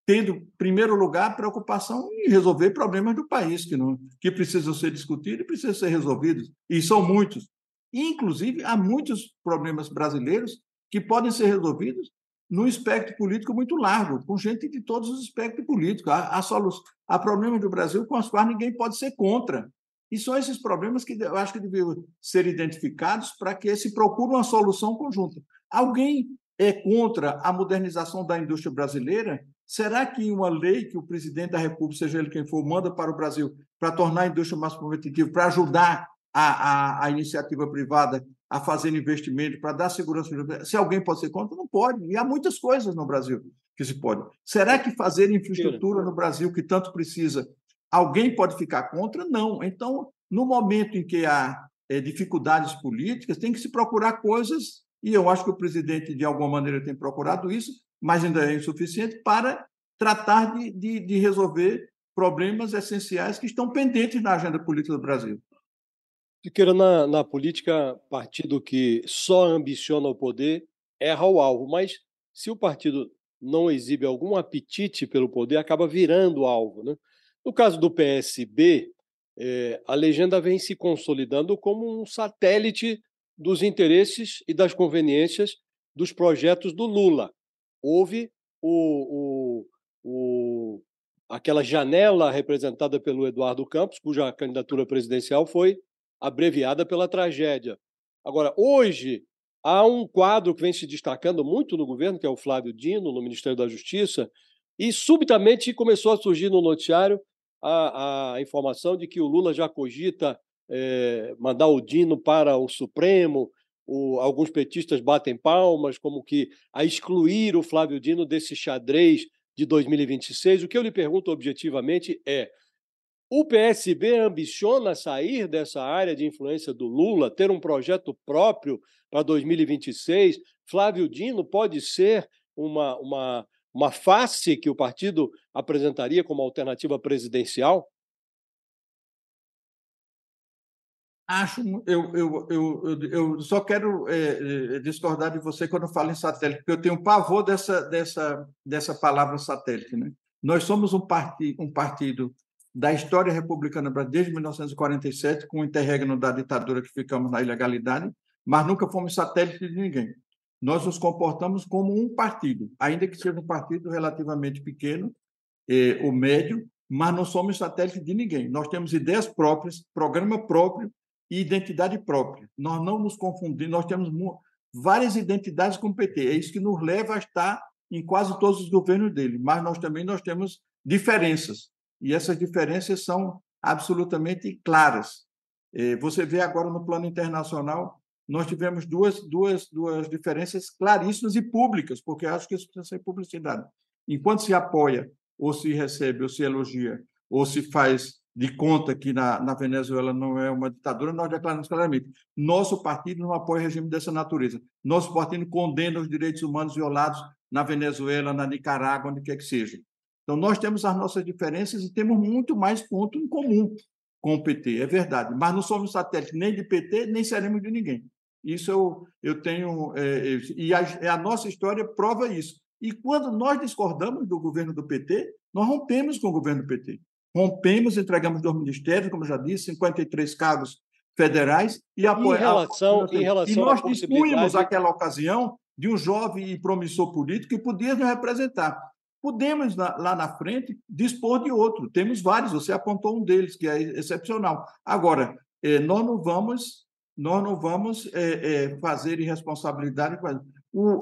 tendo, em primeiro lugar, preocupação em resolver problemas do país que não que precisam ser discutidos e precisam ser resolvidos, e são muitos. Inclusive, há muitos problemas brasileiros que podem ser resolvidos num espectro político muito largo, com gente de todos os espectros políticos. Há, há, solu... há problemas do Brasil com os quais ninguém pode ser contra. E são esses problemas que eu acho que deveriam ser identificados para que se procure uma solução conjunta. Alguém é contra a modernização da indústria brasileira? Será que uma lei que o presidente da República, seja ele quem for, manda para o Brasil para tornar a indústria mais competitiva, para ajudar a, a, a iniciativa privada a fazer investimento, para dar segurança. Se alguém pode ser contra, não pode. E há muitas coisas no Brasil que se pode. Será que fazer infraestrutura no Brasil, que tanto precisa, alguém pode ficar contra? Não. Então, no momento em que há é, dificuldades políticas, tem que se procurar coisas, e eu acho que o presidente, de alguma maneira, tem procurado isso, mas ainda é insuficiente para tratar de, de, de resolver problemas essenciais que estão pendentes na agenda política do Brasil. Siqueira, na, na política, partido que só ambiciona o poder erra o alvo, mas se o partido não exibe algum apetite pelo poder, acaba virando alvo. Né? No caso do PSB, é, a legenda vem se consolidando como um satélite dos interesses e das conveniências dos projetos do Lula. Houve o, o, o, aquela janela representada pelo Eduardo Campos, cuja candidatura presidencial foi abreviada pela tragédia. Agora, hoje, há um quadro que vem se destacando muito no governo, que é o Flávio Dino, no Ministério da Justiça, e subitamente começou a surgir no noticiário a, a informação de que o Lula já cogita é, mandar o Dino para o Supremo. O, alguns petistas batem palmas, como que a excluir o Flávio Dino desse xadrez de 2026. O que eu lhe pergunto objetivamente é: o PSB ambiciona sair dessa área de influência do Lula, ter um projeto próprio para 2026? Flávio Dino pode ser uma, uma, uma face que o partido apresentaria como alternativa presidencial? Acho, eu, eu, eu, eu só quero é, discordar de você quando falo em satélite, porque eu tenho pavor dessa, dessa, dessa palavra satélite. Né? Nós somos um, parti, um partido da história republicana desde 1947, com o interregno da ditadura que ficamos na ilegalidade, mas nunca fomos satélite de ninguém. Nós nos comportamos como um partido, ainda que seja um partido relativamente pequeno eh, ou médio, mas não somos satélite de ninguém. Nós temos ideias próprias, programa próprio e identidade própria. Nós não nos confundimos, nós temos várias identidades com o PT. É isso que nos leva a estar em quase todos os governos dele, mas nós também nós temos diferenças e essas diferenças são absolutamente claras. É, você vê agora no plano internacional, nós tivemos duas, duas, duas diferenças claríssimas e públicas, porque acho que isso precisa ser publicidade. Enquanto se apoia, ou se recebe, ou se elogia, ou se faz de conta que na, na Venezuela não é uma ditadura, nós declaramos claramente: nosso partido não apoia regime dessa natureza. Nosso partido condena os direitos humanos violados na Venezuela, na Nicarágua, onde quer que seja. Então, nós temos as nossas diferenças e temos muito mais ponto em comum com o PT, é verdade. Mas não somos satélite nem de PT, nem seremos de ninguém. Isso eu, eu tenho. É, e a, a nossa história prova isso. E quando nós discordamos do governo do PT, nós rompemos com o governo do PT. Rompemos, entregamos dois ministérios, como já disse, 53 cargos federais e apoiamos. Em relação, em relação e nós dispunhamos aquela ocasião de um jovem e promissor político que podia nos representar. Podemos, lá na frente, dispor de outro. Temos vários, você apontou um deles, que é excepcional. Agora, eh, nós não vamos, nós não vamos eh, eh, fazer irresponsabilidade.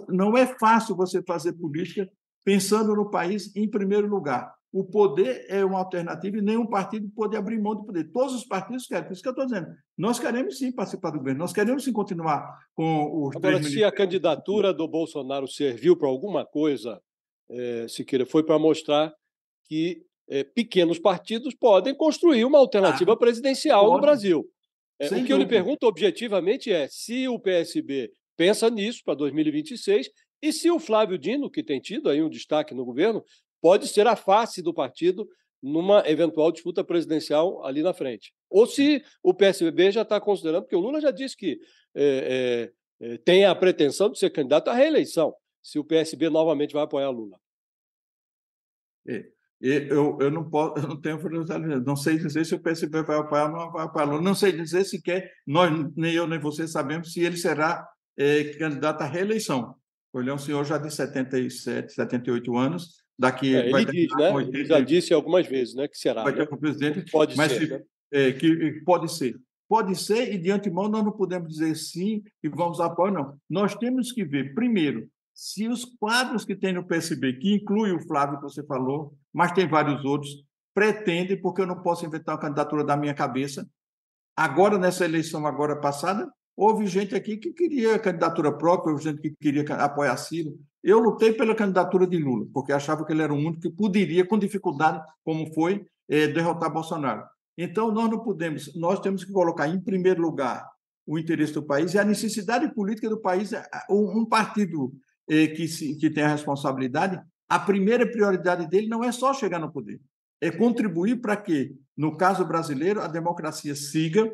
não é fácil você fazer política pensando no país em primeiro lugar. O poder é uma alternativa e nenhum partido pode abrir mão do poder. Todos os partidos querem. Por isso que eu estou dizendo. Nós queremos sim participar do governo, nós queremos sim continuar com os. Agora, se a candidatura do Bolsonaro serviu para alguma coisa é, Siqueira, foi para mostrar que é, pequenos partidos podem construir uma alternativa ah, presidencial pode. no Brasil. É, o que dúvida. eu lhe pergunto objetivamente é se o PSB pensa nisso para 2026 e se o Flávio Dino, que tem tido aí um destaque no governo, pode ser a face do partido numa eventual disputa presidencial ali na frente. Ou se o PSB já está considerando, porque o Lula já disse que é, é, tem a pretensão de ser candidato à reeleição se o PSB novamente vai apoiar Lula. Eu, eu, não posso, eu não tenho não sei dizer se o PSB vai apoiar ou não vai apoiar Lula. Não sei dizer sequer, nós, nem eu nem você sabemos se ele será é, candidato à reeleição. Ele é um senhor já de 77, 78 anos. Daqui é, ele diz, né? 80, ele já disse algumas vezes, né? Que será. Vai né? ter um presidente. Pode mas ser. Se, né? é, que pode ser. Pode ser, e de antemão nós não podemos dizer sim e vamos apoiar, não. Nós temos que ver, primeiro, se os quadros que tem no PSB, que inclui o Flávio que você falou, mas tem vários outros, pretendem, porque eu não posso inventar uma candidatura da minha cabeça. Agora, nessa eleição agora passada, houve gente aqui que queria candidatura própria, houve gente que queria apoiar Ciro. Eu lutei pela candidatura de Lula, porque achava que ele era o único que poderia, com dificuldade, como foi, eh, derrotar Bolsonaro. Então, nós não podemos, nós temos que colocar em primeiro lugar o interesse do país e a necessidade política do país. Um partido que, se, que tem a responsabilidade, a primeira prioridade dele não é só chegar no poder, é contribuir para que, no caso brasileiro, a democracia siga,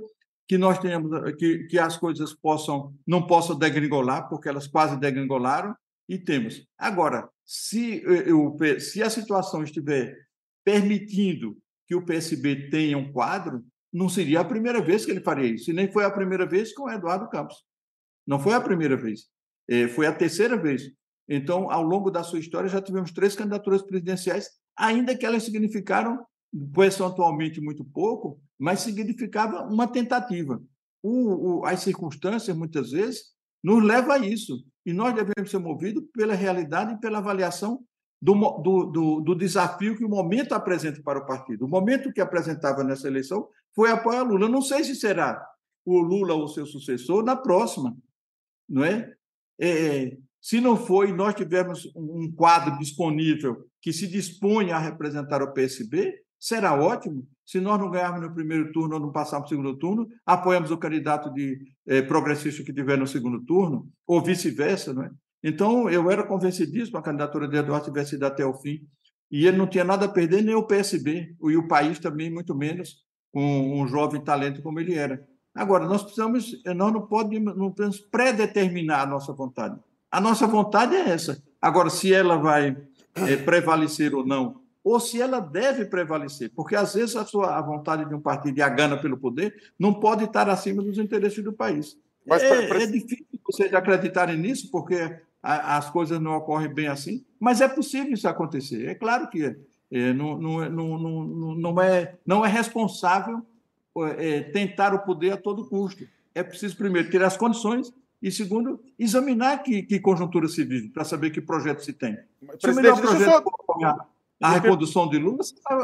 que nós tenhamos que, que as coisas possam não possam degringolar, porque elas quase degringolaram, e temos. Agora, se, eu, se a situação estiver permitindo que o PSB tenha um quadro, não seria a primeira vez que ele faria isso. E nem foi a primeira vez com o Eduardo Campos. Não foi a primeira vez. É, foi a terceira vez. Então, ao longo da sua história, já tivemos três candidaturas presidenciais, ainda que elas significaram, percentualmente, muito pouco, mas significava uma tentativa. O, o, as circunstâncias, muitas vezes, nos levam a isso. E nós devemos ser movidos pela realidade e pela avaliação do, do, do, do, desafio que o momento apresenta para o partido. O momento que apresentava nessa eleição foi apoiar Lula. não sei se será o Lula ou seu sucessor na próxima, não é? É se não foi, nós tivermos um quadro disponível que se dispõe a representar o PSB, será ótimo. Se nós não ganharmos no primeiro turno ou não passarmos no segundo turno, apoiamos o candidato de eh, progressista que tiver no segundo turno, ou vice-versa, não é? Então, eu era convencidíssimo a candidatura de Eduardo tivesse ido até o fim. E ele não tinha nada a perder, nem o PSB, e o país também, muito menos, com um jovem talento como ele era. Agora, nós precisamos, nós não podemos, não podemos predeterminar a nossa vontade. A nossa vontade é essa. Agora, se ela vai é, prevalecer ou não, ou se ela deve prevalecer, porque às vezes a sua a vontade de um partido e a gana pelo poder não pode estar acima dos interesses do país. Mas, é, pra... é difícil vocês acreditarem nisso, porque as coisas não ocorrem bem assim, mas é possível isso acontecer. É claro que é, não, não, não, não, não, é, não é responsável é, tentar o poder a todo custo. É preciso, primeiro, ter as condições e, segundo, examinar que, que conjuntura se vive, para saber que projeto se tem. Se o melhor projeto só... a recondução de Lula,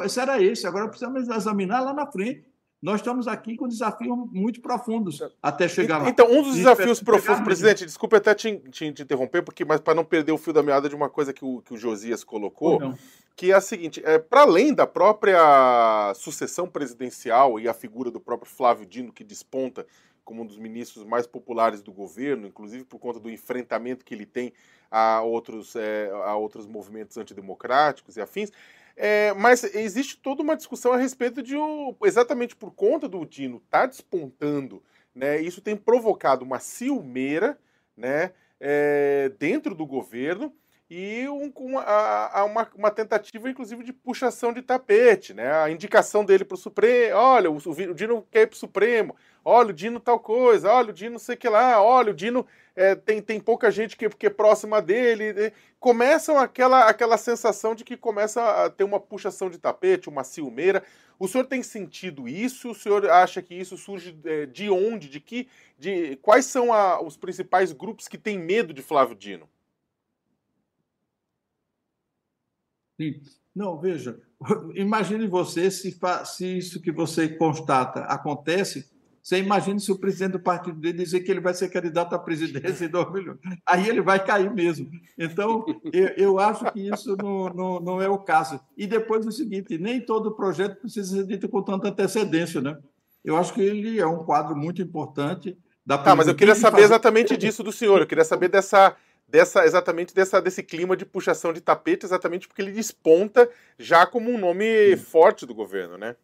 será esse. Agora precisamos examinar lá na frente nós estamos aqui com desafios muito profundos até chegar lá. Então, um dos desafios profundos, presidente, desculpe até te, te, te, interromper, porque, mas para não perder o fio da meada de uma coisa que o, que o Josias colocou, que é a seguinte: é, para além da própria sucessão presidencial e a figura do próprio Flávio Dino, que desponta como um dos ministros mais populares do governo, inclusive por conta do enfrentamento que ele tem a outros, é, a outros movimentos antidemocráticos e afins. É, mas existe toda uma discussão a respeito de, o, exatamente por conta do Dino estar tá despontando, né, isso tem provocado uma ciumeira né, é, dentro do governo e um, uma, uma, uma, tentativa, inclusive, de puxação de tapete, né? A indicação dele para o Supremo, olha, o, Dino quer ir para o Supremo, olha, o Dino tal coisa, olha, o Dino sei que lá, olha, o Dino é, tem, tem pouca gente que, que é próxima dele. Né? Começam aquela, aquela sensação de que começa a ter uma puxação de tapete, uma ciumeira. O senhor tem sentido isso? O senhor acha que isso surge é, de onde? De que? De, quais são a, os principais grupos que têm medo de Flávio Dino? Sim. Não, veja, imagine você se, se isso que você constata acontece você imagina se o presidente do partido dele dizer que ele vai ser candidato à presidência em 2 milhões. Aí ele vai cair mesmo. Então, eu, eu acho que isso não, não, não, é o caso. E depois o seguinte: nem todo projeto precisa ser dito com tanta antecedência, né? Eu acho que ele é um quadro muito importante da Tá, mas eu queria saber fazer... exatamente disso do senhor. Eu queria saber dessa. Dessa, exatamente dessa, desse clima de puxação de tapete, exatamente porque ele desponta já como um nome forte do governo, né?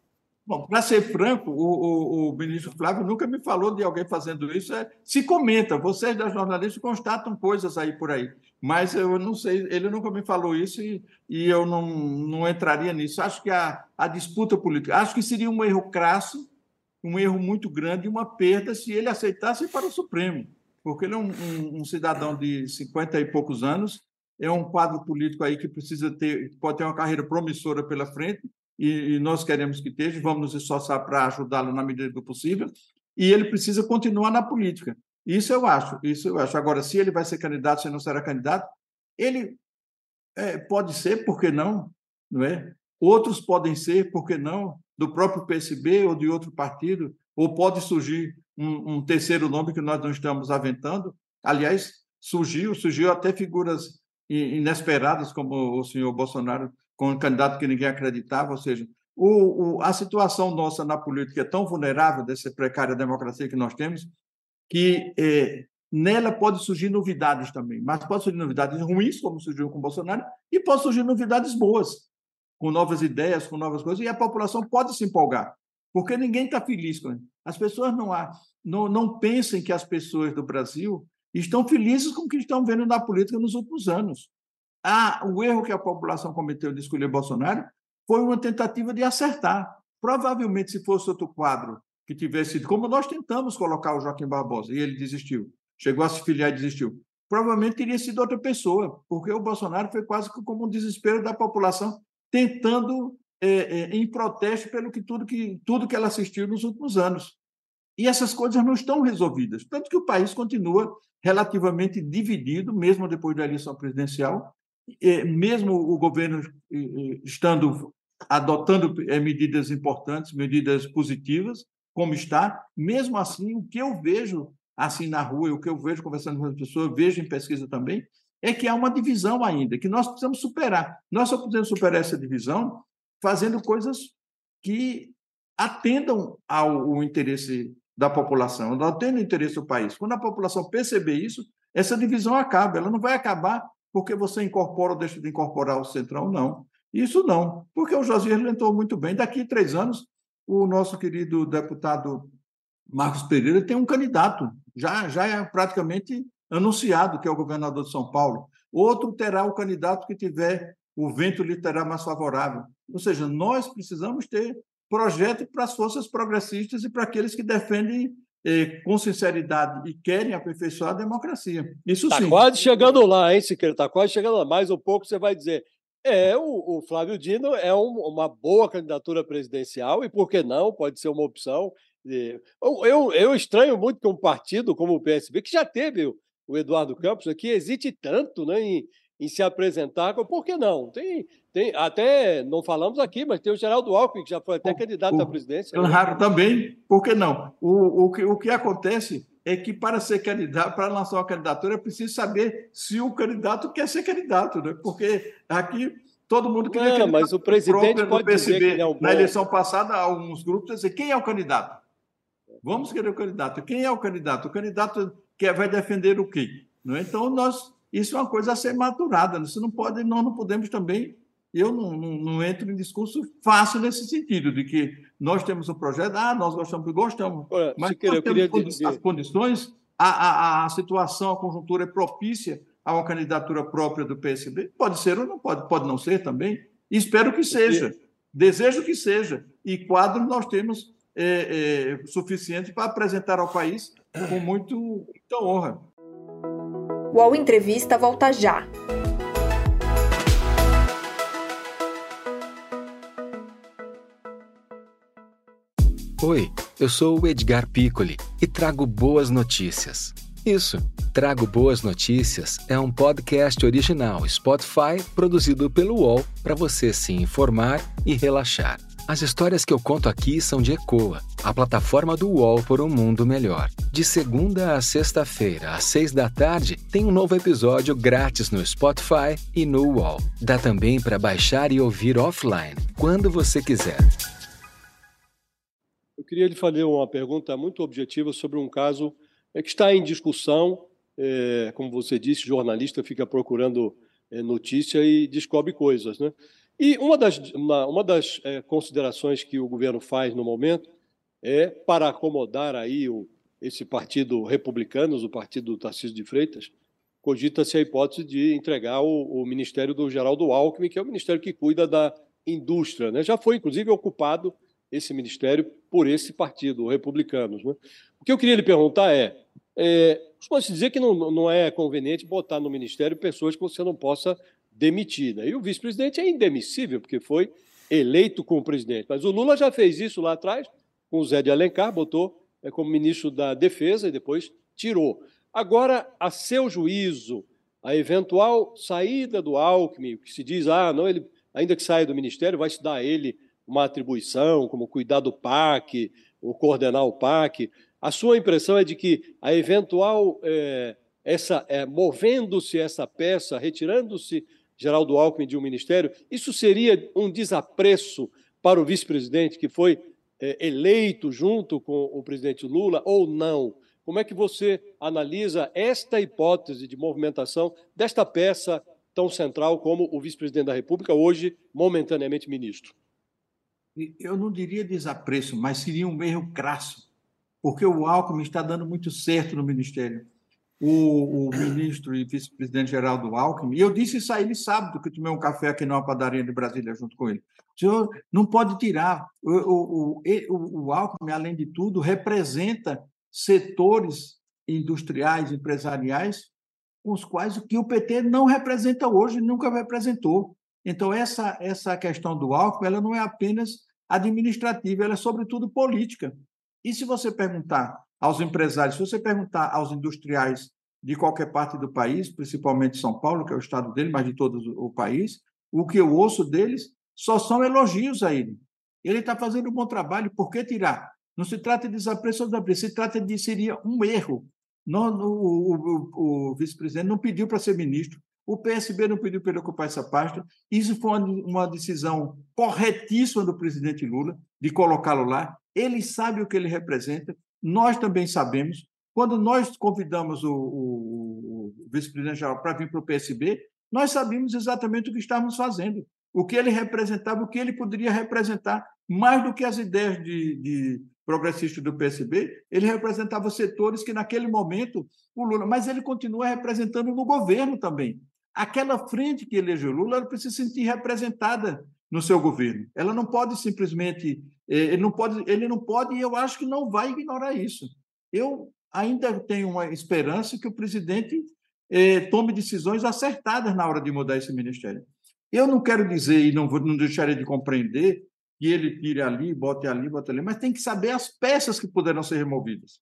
Bom, para ser franco, o, o, o, ministro Flávio nunca me falou de alguém fazendo isso. É, se comenta, vocês da jornalista constatam coisas aí por aí, mas eu não sei, ele nunca me falou isso e, e eu não, não entraria nisso. Acho que a, a disputa política, acho que seria um erro crasso, um erro muito grande, uma perda se ele aceitasse para o Supremo. porque ele é um, um, um, cidadão de 50 e poucos anos, é um quadro político aí que precisa ter, pode ter uma carreira promissora pela frente, e, e nós queremos que esteja, vamos nos esforçar para ajudá-lo na medida do possível, e ele precisa continuar na política. Isso eu acho, isso eu acho. Agora, se ele vai ser candidato, se não será candidato, ele é, pode ser, por que não? não é? Outros podem ser, por que não? Do próprio PSB ou de outro partido, ou pode surgir um, um terceiro nome que nós não estamos aventando. Aliás, surgiu, surgiu até figuras inesperadas, como o senhor Bolsonaro, com um candidato que ninguém acreditava, ou seja, o, o, a situação nossa na política é tão vulnerável, dessa precária democracia que nós temos, que é, nela pode surgir novidades também, mas pode surgir novidades ruins, como surgiu com Bolsonaro, e pode surgir novidades boas, com novas ideias, com novas coisas, e a população pode se empolgar, porque ninguém está feliz com isso. As pessoas não, há, não, não que as pessoas do Brasil estão felizes com o que estão vendo na política nos últimos anos. Ah, o erro que a população cometeu de escolher Bolsonaro foi uma tentativa de acertar. Provavelmente, se fosse outro quadro que tivesse sido, como nós tentamos colocar o Joaquim Barbosa, e ele desistiu, chegou a se filiar e desistiu, provavelmente teria sido outra pessoa, porque o Bolsonaro foi quase como um desespero da população, tentando, é, é, em protesto pelo que tudo, que tudo que ela assistiu nos últimos anos. E essas coisas não estão resolvidas. Tanto que o país continua relativamente dividido, mesmo depois da eleição presidencial, mesmo o governo estando adotando é, medidas importantes, medidas positivas, como está, mesmo assim, o que eu vejo assim na rua, o que eu vejo conversando com as pessoas, vejo em pesquisa também, é que há uma divisão ainda, que nós precisamos superar. Nós só podemos superar essa divisão fazendo coisas que atendam ao interesse da população, atendam ao interesse do país. Quando a população perceber isso, essa divisão acaba. Ela não vai acabar porque você incorpora ou deixa de incorporar o Centrão, não. Isso não, porque o Josias entrou muito bem. Daqui a três anos, o nosso querido deputado Marcos Pereira tem um candidato, já, já é praticamente anunciado, que é o governador de São Paulo. Outro terá o candidato que tiver o vento literário mais favorável. Ou seja, nós precisamos ter projeto para as forças progressistas e para aqueles que defendem eh, com sinceridade e querem aperfeiçoar a democracia. Isso tá sim. Está quase chegando lá, hein, Siqueira? Está quase chegando lá. Mais um pouco você vai dizer. É, o, o Flávio Dino é um, uma boa candidatura presidencial e, por que não, pode ser uma opção. Eu, eu, eu estranho muito que um partido como o PSB, que já teve o, o Eduardo Campos aqui, hesite tanto né, em, em se apresentar. Por que não? Tem, tem, até não falamos aqui, mas tem o Geraldo Alckmin, que já foi até candidato o, à presidência. Claro, né? também, por que não? O, o, que, o que acontece é que para ser candidato, para lançar uma candidatura, é preciso saber se o candidato quer ser candidato, né? Porque aqui todo mundo queria. Não, mas o presidente pode PSB. dizer que é um. Na eleição passada, alguns grupos dizer quem é o candidato. Vamos querer o candidato. Quem é o candidato? O candidato que vai defender o quê? É? Então nós isso é uma coisa a ser maturada. Isso não pode, nós não podemos também eu não, não, não, entro em discurso fácil nesse sentido, de que nós temos um projeto, ah, nós gostamos, gostamos. Olha, mas nós temos condi as condições, a, a, a, situação, a conjuntura é propícia a uma candidatura própria do PSB? Pode ser ou não pode, pode não ser também. Espero que seja. Desejo que seja. E quadro nós temos é, é, suficiente para apresentar ao país com muito, muita honra. O UOL Entrevista volta já. Oi, eu sou o Edgar Piccoli e trago boas notícias. Isso, Trago Boas Notícias é um podcast original Spotify produzido pelo UOL para você se informar e relaxar. As histórias que eu conto aqui são de Ecoa, a plataforma do UOL por um mundo melhor. De segunda a sexta-feira, às seis da tarde, tem um novo episódio grátis no Spotify e no UOL. Dá também para baixar e ouvir offline, quando você quiser queria lhe fazer uma pergunta muito objetiva sobre um caso é, que está em discussão. É, como você disse, jornalista fica procurando é, notícia e descobre coisas. Né? E uma das, uma, das é, considerações que o governo faz no momento é para acomodar aí o, esse partido republicano, o partido do Tarcísio de Freitas, cogita-se a hipótese de entregar o, o, Ministério do Geraldo Alckmin, que é o ministério que cuida da indústria. Né? Já foi, inclusive, ocupado esse ministério por esse partido, o Republicanos. Né? O que eu queria lhe perguntar é, é costuma-se dizer que não, não é conveniente botar no ministério pessoas que você não possa demitir. Né? E o vice-presidente é indemissível, porque foi eleito como presidente. Mas o Lula já fez isso lá atrás, com o Zé de Alencar, botou é, como ministro da Defesa e depois tirou. Agora, a seu juízo, a eventual saída do Alckmin, que se diz, ah, não, ele, ainda que saia do ministério, vai se dar a ele uma atribuição, como cuidar do PAC, ou coordenar o PAC. A sua impressão é de que a eventual, é, essa, é, movendo-se essa peça, retirando-se Geraldo Alckmin de um ministério, isso seria um desapreço para o vice-presidente que foi é, eleito junto com o presidente Lula ou não? Como é que você analisa esta hipótese de movimentação desta peça tão central como o vice-presidente da República, hoje momentaneamente ministro? Eu não diria desapreço, mas seria um erro crasso, porque o Alckmin está dando muito certo no ministério o, o ministro e vice-presidente Geraldo Alckmin, e eu disse isso a ele sábado, que tomei um café aqui numa padaria de Brasília junto com ele. O senhor não pode tirar. O, o, o, o Alckmin, além de tudo, representa setores industriais, empresariais, com os quais o que o PT não representa hoje, nunca representou. Então, essa, essa questão do Alckmin ela não é apenas administrativa, ela é, sobretudo, política. E se você perguntar aos empresários, se você perguntar aos industriais de qualquer parte do país, principalmente São Paulo, que é o estado dele, mas de todo o país, o que eu ouço deles só são elogios a ele. Ele está fazendo um bom trabalho, por que tirar? Não se trata de desapreço ou desapreço, se trata de seria um erro. Não, o, o, o vice-presidente não pediu para ser ministro, o PSB não pediu para ele ocupar essa pasta. Isso foi uma, uma decisão corretíssima do presidente Lula de colocá-lo lá. Ele sabe o que ele representa, nós também sabemos. Quando nós convidamos o, o, o vice-presidente geral para vir para o PSB, nós sabíamos exatamente o que estávamos fazendo, o que ele representava, o que ele poderia representar, mais do que as ideias de, de progressistas do PSB, ele representava setores que, naquele momento, o Lula. Mas ele continua representando no governo também. Aquela frente que elegeu Lula, ela precisa se sentir representada no seu governo. Ela não pode simplesmente, eh, ele não pode, ele não pode e eu acho que não vai ignorar isso. Eu ainda tenho uma esperança que o presidente eh, tome decisões acertadas na hora de mudar esse ministério. Eu não quero dizer e não, não deixaria de compreender que ele tire ali, bote ali, bote ali, mas tem que saber as peças que poderão ser removidas.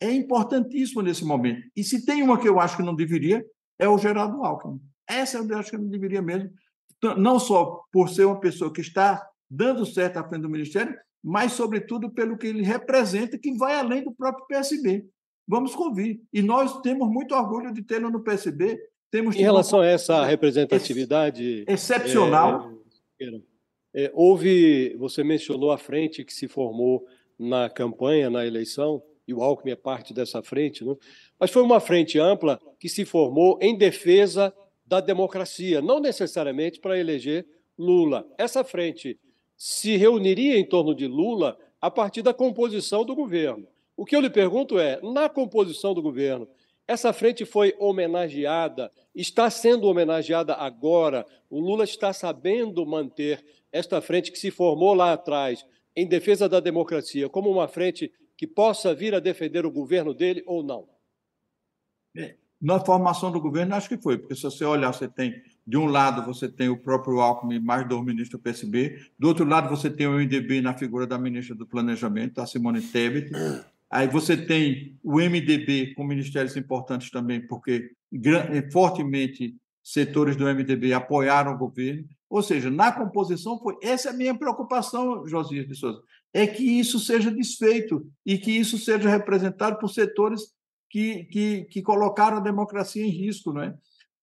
É importantíssimo nesse momento. E se tem uma que eu acho que não deveria, é o Geraldo Alckmin. Essa eu acho que não deveria mesmo, não só por ser uma pessoa que está dando certo à frente do Ministério, mas, sobretudo, pelo que ele representa, que vai além do próprio PSB. Vamos convir. E nós temos muito orgulho de tê-lo no PSB. Temos em relação a essa representatividade excepcional. É, é, houve, você mencionou a frente que se formou na campanha, na eleição, e o Alckmin é parte dessa frente, né? mas foi uma frente ampla que se formou em defesa da democracia, não necessariamente para eleger Lula. Essa frente se reuniria em torno de Lula a partir da composição do governo. O que eu lhe pergunto é: na composição do governo, essa frente foi homenageada, está sendo homenageada agora? O Lula está sabendo manter esta frente que se formou lá atrás em defesa da democracia como uma frente que possa vir a defender o governo dele ou não? É, na formação do governo, acho que foi, porque se você olhar, você tem, de um lado, você tem o próprio Alckmin, mais dois ministros do PSB, do outro lado, você tem o MDB na figura da ministra do Planejamento, a Simone Tebet, aí você tem o MDB com ministérios importantes também, porque fortemente setores do MDB apoiaram o governo, ou seja, na composição foi essa é a minha preocupação, Josias de Souza, é que isso seja desfeito e que isso seja representado por setores que, que, que colocaram a democracia em risco. Não é?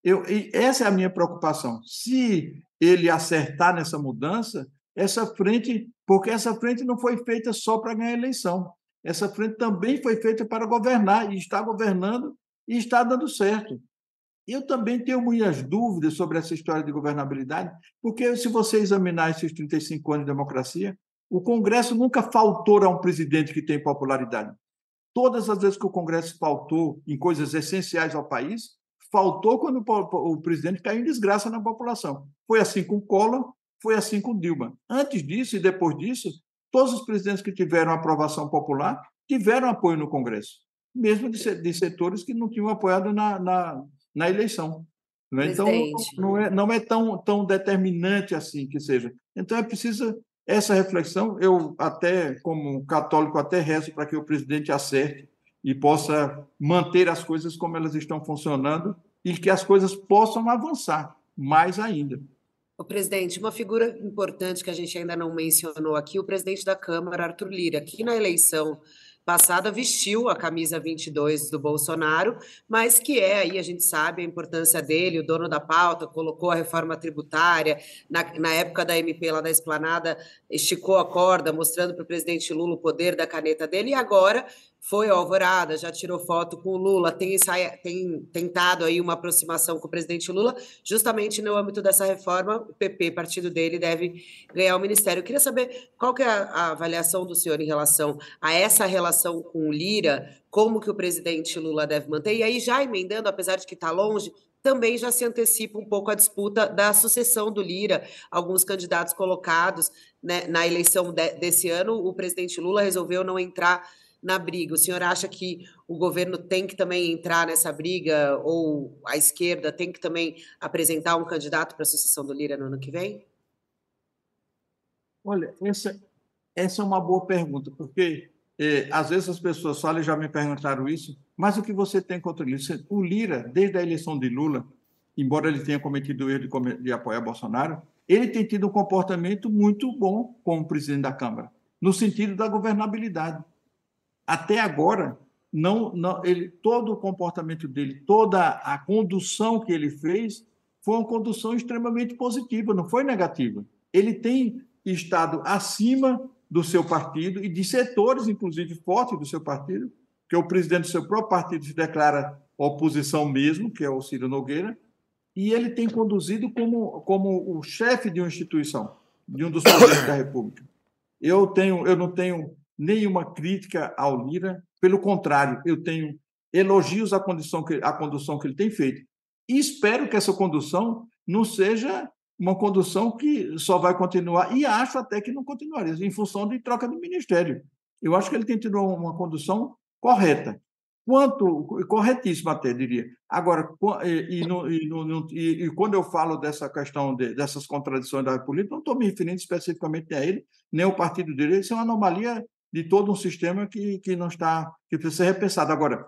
Eu, essa é a minha preocupação. Se ele acertar nessa mudança, essa frente, porque essa frente não foi feita só para ganhar eleição, essa frente também foi feita para governar, e está governando e está dando certo. Eu também tenho muitas dúvidas sobre essa história de governabilidade, porque se você examinar esses 35 anos de democracia, o Congresso nunca faltou a um presidente que tem popularidade. Todas as vezes que o Congresso faltou em coisas essenciais ao país, faltou quando o presidente caiu em desgraça na população. Foi assim com Collor, foi assim com Dilma. Antes disso e depois disso, todos os presidentes que tiveram aprovação popular tiveram apoio no Congresso. mesmo de, setores que não tinham apoiado na, na, na eleição. Né? Então, não é, não é tão, tão determinante assim que seja. Então, é preciso essa reflexão. Eu, até como católico, até rezo para que o presidente acerte e possa manter as coisas como elas estão funcionando e que as coisas possam avançar mais ainda. O presidente, uma figura importante que a gente ainda não mencionou aqui, o presidente da Câmara, Arthur Lira, que na eleição passada vestiu a camisa 22 do Bolsonaro, mas que é aí, a gente sabe a importância dele, o dono da pauta, colocou a reforma tributária, na, na época da MP lá da Esplanada, esticou a corda, mostrando para o presidente Lula o poder da caneta dele, e agora foi ao Alvorada, já tirou foto com o Lula, tem, tem tentado aí uma aproximação com o presidente Lula, justamente no âmbito dessa reforma, o PP, partido dele, deve ganhar o ministério. Eu queria saber qual que é a avaliação do senhor em relação a essa relação com o Lira, como que o presidente Lula deve manter, e aí já emendando, apesar de que está longe, também já se antecipa um pouco a disputa da sucessão do Lira. Alguns candidatos colocados né, na eleição de, desse ano, o presidente Lula resolveu não entrar na briga. O senhor acha que o governo tem que também entrar nessa briga, ou a esquerda tem que também apresentar um candidato para a sucessão do Lira no ano que vem? Olha, essa, essa é uma boa pergunta, porque é, às vezes as pessoas falam e já me perguntaram isso, mas o que você tem contra o Lira? O Lira, desde a eleição de Lula, embora ele tenha cometido o erro de, de apoiar Bolsonaro, ele tem tido um comportamento muito bom como presidente da Câmara, no sentido da governabilidade até agora, não, não, ele, todo o comportamento dele, toda a condução que ele fez, foi uma condução extremamente positiva, não foi negativa. Ele tem estado acima do seu partido e de setores, inclusive, fortes do seu partido, que o presidente do seu próprio partido se declara oposição mesmo, que é o Ciro Nogueira, e ele tem conduzido como, como o chefe de uma instituição, de um dos poderes da República. Eu, tenho, eu não tenho nenhuma crítica ao Lira, pelo contrário, eu tenho elogios à condição que, à condução que ele tem feito. E espero que essa condução não seja uma condução que só vai continuar, e acho até que não continuaria, em função de troca de ministério. Eu acho que ele tem tido uma condução correta. Quanto, corretíssima até, diria. Agora, e, e, e, e, quando eu falo dessa questão, de, dessas contradições da política, não estou me referindo especificamente a ele, nem ao partido dele, isso é uma anomalia de todo um sistema que, que não está, que precisa ser repensado. Agora,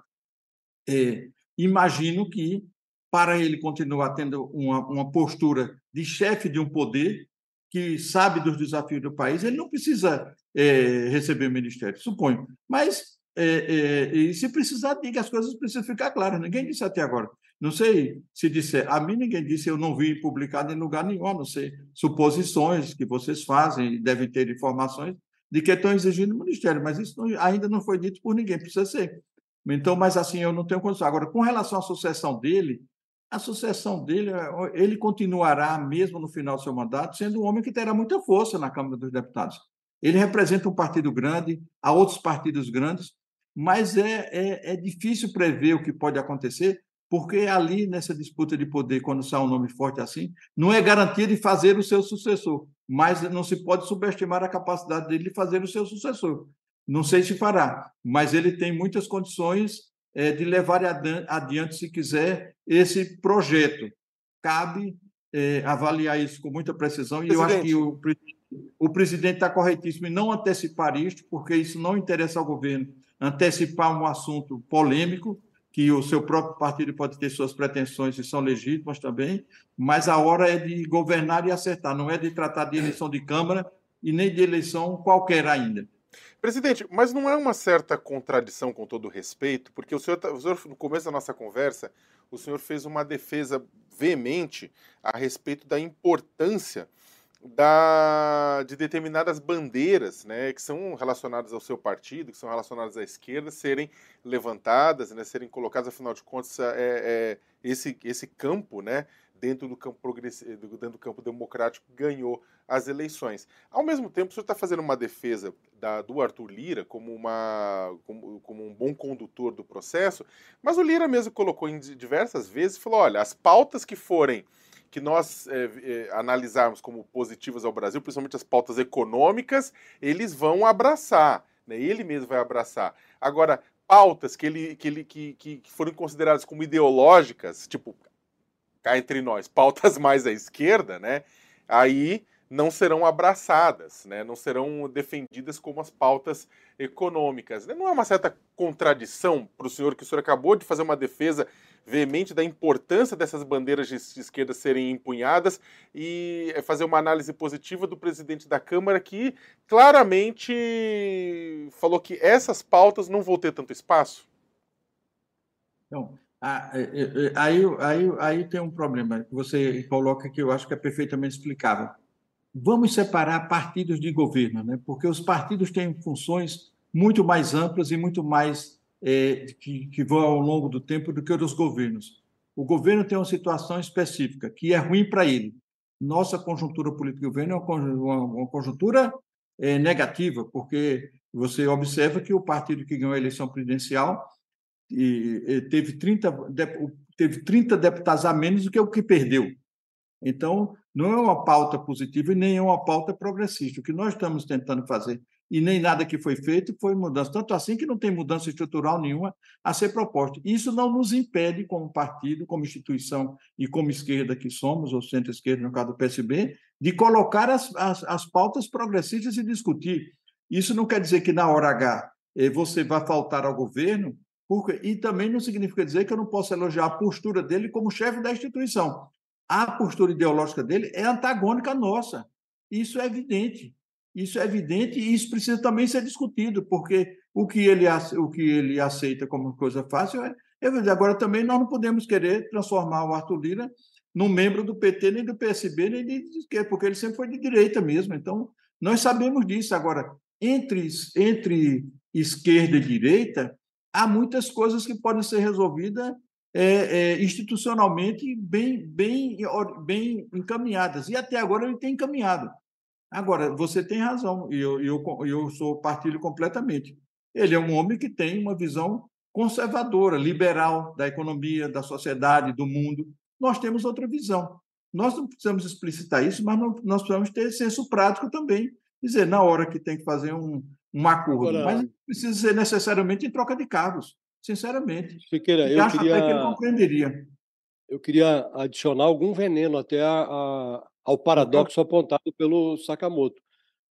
é, imagino que para ele continuar tendo uma, uma postura de chefe de um poder que sabe dos desafios do país, ele não precisa é, receber o ministério, suponho. Mas, é, é, e se precisar, diga, as coisas precisam ficar claras. Ninguém disse até agora. Não sei se disser, a mim ninguém disse, eu não vi publicado em lugar nenhum, a não ser suposições que vocês fazem, devem ter informações, de que estão exigindo o ministério, mas isso não, ainda não foi dito por ninguém, precisa ser. Então, mas assim, eu não tenho condição. Agora, com relação à sucessão dele, a sucessão dele, ele continuará, mesmo no final do seu mandato, sendo um homem que terá muita força na Câmara dos Deputados. Ele representa um partido grande, há outros partidos grandes, mas é, é, é difícil prever o que pode acontecer, porque ali, nessa disputa de poder, quando sai um nome forte assim, não é garantia de fazer o seu sucessor mas não se pode subestimar a capacidade dele de fazer o seu sucessor. Não sei se fará, mas ele tem muitas condições é, de levar adiante, se quiser, esse projeto. Cabe é, avaliar isso com muita precisão, presidente. e eu acho que o, o presidente está corretíssimo em não antecipar isto, porque isso não interessa ao governo. Antecipar um assunto polêmico, que o seu próprio partido pode ter suas pretensões e são legítimas também, mas a hora é de governar e acertar, não é de tratar de eleição de Câmara e nem de eleição qualquer ainda. Presidente, mas não é uma certa contradição, com todo respeito, porque o senhor, tá, o senhor, no começo da nossa conversa, o senhor fez uma defesa veemente a respeito da importância da, de determinadas bandeiras né, que são relacionadas ao seu partido, que são relacionadas à esquerda, serem levantadas, né, serem colocadas, afinal de contas, é, é, esse, esse campo, né, dentro do campo dentro do campo democrático, ganhou as eleições. Ao mesmo tempo, o senhor está fazendo uma defesa da, do Arthur Lira como, uma, como, como, um bom condutor do processo, mas o Lira mesmo colocou em diversas vezes, falou, olha, as pautas que forem que nós é, é, analisarmos como positivas ao Brasil, principalmente as pautas econômicas, eles vão abraçar, né? ele mesmo vai abraçar. Agora, pautas que, ele, que, ele, que, que foram consideradas como ideológicas, tipo, cá entre nós, pautas mais à esquerda, né? Aí não serão abraçadas, né? não serão defendidas como as pautas econômicas. Não é uma certa contradição para o senhor que o senhor acabou de fazer uma defesa veemente da importância dessas bandeiras de esquerda serem empunhadas e fazer uma análise positiva do presidente da Câmara que claramente falou que essas pautas não vão ter tanto espaço? Então, aí, aí, aí tem um problema que você coloca que eu acho que é perfeitamente explicável vamos separar partidos de governo, né? porque os partidos têm funções muito mais amplas e muito mais é, que, que, vão ao longo do tempo do que os governos. O governo tem uma situação específica que é ruim para ele. Nossa conjuntura política do governo é uma, conjuntura é, negativa, porque você observa que o partido que ganhou a eleição presidencial e, e teve, 30, teve 30 deputados a menos do que o que perdeu. Então, não é uma pauta positiva e nem é uma pauta progressista. O que nós estamos tentando fazer, e nem nada que foi feito, foi mudança. Tanto assim que não tem mudança estrutural nenhuma a ser proposta. Isso não nos impede, como partido, como instituição e como esquerda que somos, ou centro-esquerda, no caso do PSB, de colocar as, as, as pautas progressistas e discutir. Isso não quer dizer que na hora H eh, você vai faltar ao governo, porque, e também não significa dizer que eu não posso elogiar a postura dele como chefe da instituição a postura ideológica dele é antagônica à nossa. Isso é evidente. Isso é evidente e isso precisa também ser discutido, porque o que ele, o que ele aceita como coisa fácil é, é Agora, também nós não podemos querer transformar o Arthur Lira num membro do PT, nem do PSB, nem de esquerda, porque ele sempre foi de direita mesmo. Então, nós sabemos disso. Agora, entre, entre esquerda e direita, há muitas coisas que podem ser resolvidas é, é, institucionalmente bem, bem, bem encaminhadas. E até agora ele tem encaminhado. Agora, você tem razão, e eu, eu, eu sou partilho completamente. Ele é um homem que tem uma visão conservadora, liberal da economia, da sociedade, do mundo. Nós temos outra visão. Nós não precisamos explicitar isso, mas não, nós precisamos ter senso prático também. Dizer, na hora que tem que fazer um, um acordo, Agora, mas não precisa ser necessariamente em troca de cargos sinceramente. Siqueira, eu acho queria, até que ele compreenderia. Eu queria adicionar algum veneno até a, a, ao paradoxo apontado pelo Sakamoto,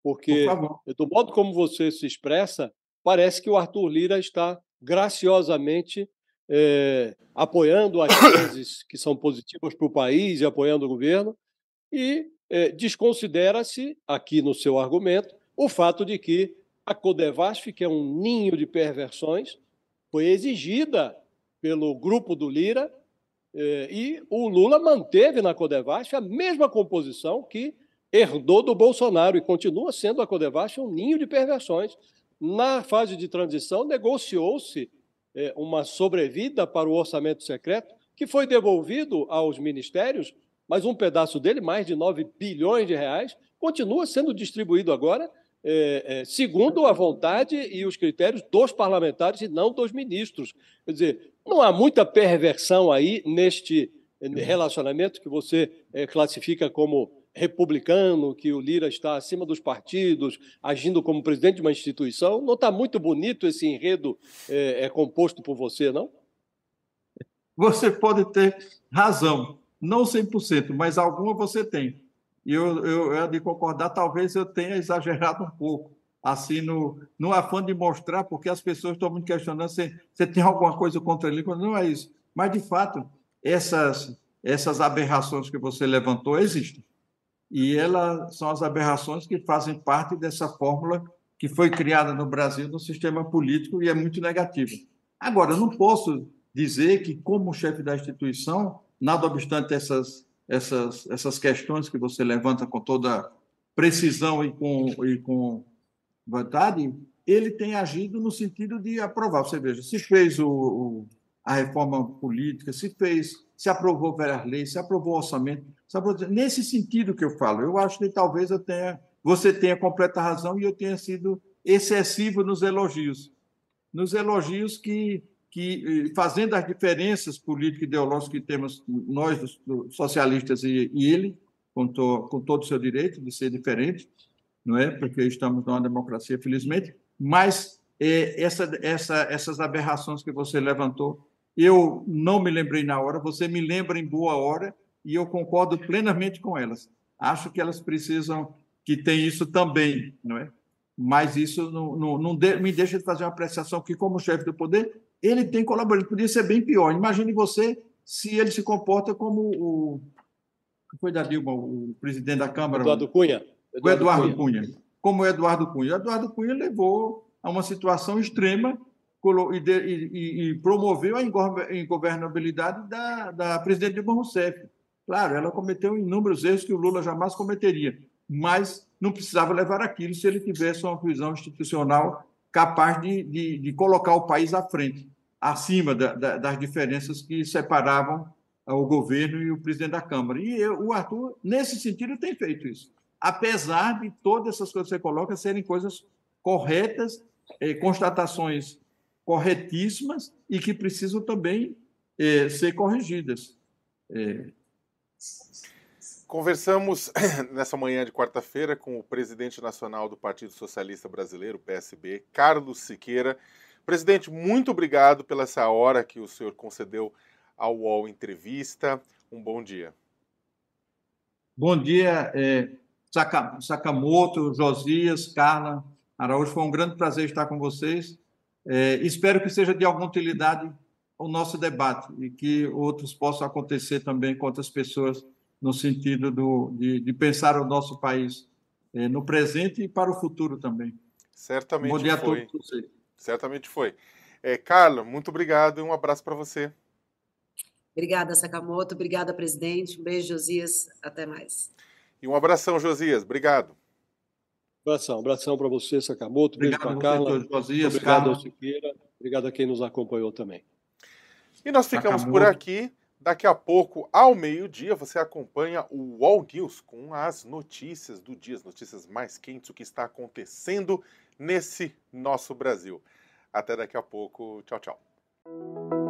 porque Por do modo como você se expressa, parece que o Arthur Lira está graciosamente é, apoiando as teses que são positivas para o país e apoiando o governo, e é, desconsidera-se, aqui no seu argumento, o fato de que a Codevasf, que é um ninho de perversões, foi exigida pelo grupo do Lira e o Lula manteve na Codevasf a mesma composição que herdou do Bolsonaro e continua sendo a Codevasf um ninho de perversões. Na fase de transição, negociou-se eh, uma sobrevida para o orçamento secreto, que foi devolvido aos ministérios, mas um pedaço dele, mais de 9 bilhões de reais, continua sendo distribuído agora é, é, segundo a vontade e os critérios dos parlamentares e não dos ministros. Quer dizer, não há muita perversão aí neste relacionamento que você é, classifica como republicano, que o Lira está acima dos partidos, agindo como presidente de uma instituição. Não está muito bonito esse enredo é, é composto por você, não? Você pode ter razão, não 100%, mas alguma você tem. E eu, eu, eu de concordar, talvez eu tenha exagerado um pouco, assim, no, no afã de mostrar, porque as pessoas estão me questionando se você tem alguma coisa contra ele, não é isso. Mas, de fato, essas, essas aberrações que você levantou existem. E elas são as aberrações que fazem parte dessa fórmula que foi criada no Brasil no sistema político e é muito negativa. Agora, não posso dizer que, como chefe da instituição, nada obstante essas essas, essas questões que você levanta com toda precisão e com, e com vontade, ele tem agido no sentido de aprovar. Você veja, se fez o, o, a reforma política, se fez, se aprovou várias leis, se aprovou o orçamento, aprovou, nesse sentido que eu falo. Eu acho que talvez eu tenha, você tenha completa razão e eu tenha sido excessivo nos elogios. Nos elogios que que, eh, fazendo as diferenças político-ideológicas que temos nós, socialistas, e, e ele, com, to, com todo o seu direito de ser diferente, não é? Porque estamos numa democracia, felizmente, mas é, essa, essa, essas aberrações que você levantou. Eu não me lembrei na hora, você me lembra em boa hora e eu concordo plenamente com elas. Acho que elas precisam que tem isso também, não é? Mas isso não, não, não de, me deixa de fazer uma apreciação que, como chefe do poder, ele tem colaborado. Podia ser bem pior. Imagine você se ele se comporta como o. foi da Dilma, o presidente da Câmara? Eduardo Cunha. Eduardo o Eduardo Cunha. Cunha. Como o Eduardo Cunha. O Eduardo Cunha levou a uma situação extrema e, de, e, e promoveu a ingovernabilidade da, da presidente Dilma Rousseff. Claro, ela cometeu inúmeros erros que o Lula jamais cometeria, mas não precisava levar aquilo se ele tivesse uma visão institucional capaz de, de, de colocar o país à frente, acima da, da, das diferenças que separavam o governo e o presidente da Câmara. E eu, o Arthur, nesse sentido, tem feito isso. Apesar de todas essas coisas que você coloca serem coisas corretas, eh, constatações corretíssimas e que precisam também eh, ser corrigidas. Eh, Conversamos nessa manhã de quarta-feira com o presidente nacional do Partido Socialista Brasileiro, PSB, Carlos Siqueira. Presidente, muito obrigado pela essa hora que o senhor concedeu ao UOL Entrevista. Um bom dia. Bom dia, é, Sakamoto, Josias, Carla, Araújo. Foi um grande prazer estar com vocês. É, espero que seja de alguma utilidade o nosso debate e que outros possam acontecer também com outras pessoas no sentido do, de, de pensar o nosso país é, no presente e para o futuro também. Certamente Bom dia foi. a todos vocês. Certamente foi. É, Carla, muito obrigado e um abraço para você. Obrigada, Sakamoto. Obrigada, presidente. Um beijo, Josias. Até mais. E um abração, Josias. Obrigado. Abração, abração para você, Sakamoto. Beijo para Carla. Josias, obrigado Carla. ao Siqueira. Obrigado a quem nos acompanhou também. E nós ficamos por aqui. Daqui a pouco, ao meio-dia, você acompanha o Wall News com as notícias do dia, as notícias mais quentes, o que está acontecendo nesse nosso Brasil. Até daqui a pouco. Tchau, tchau.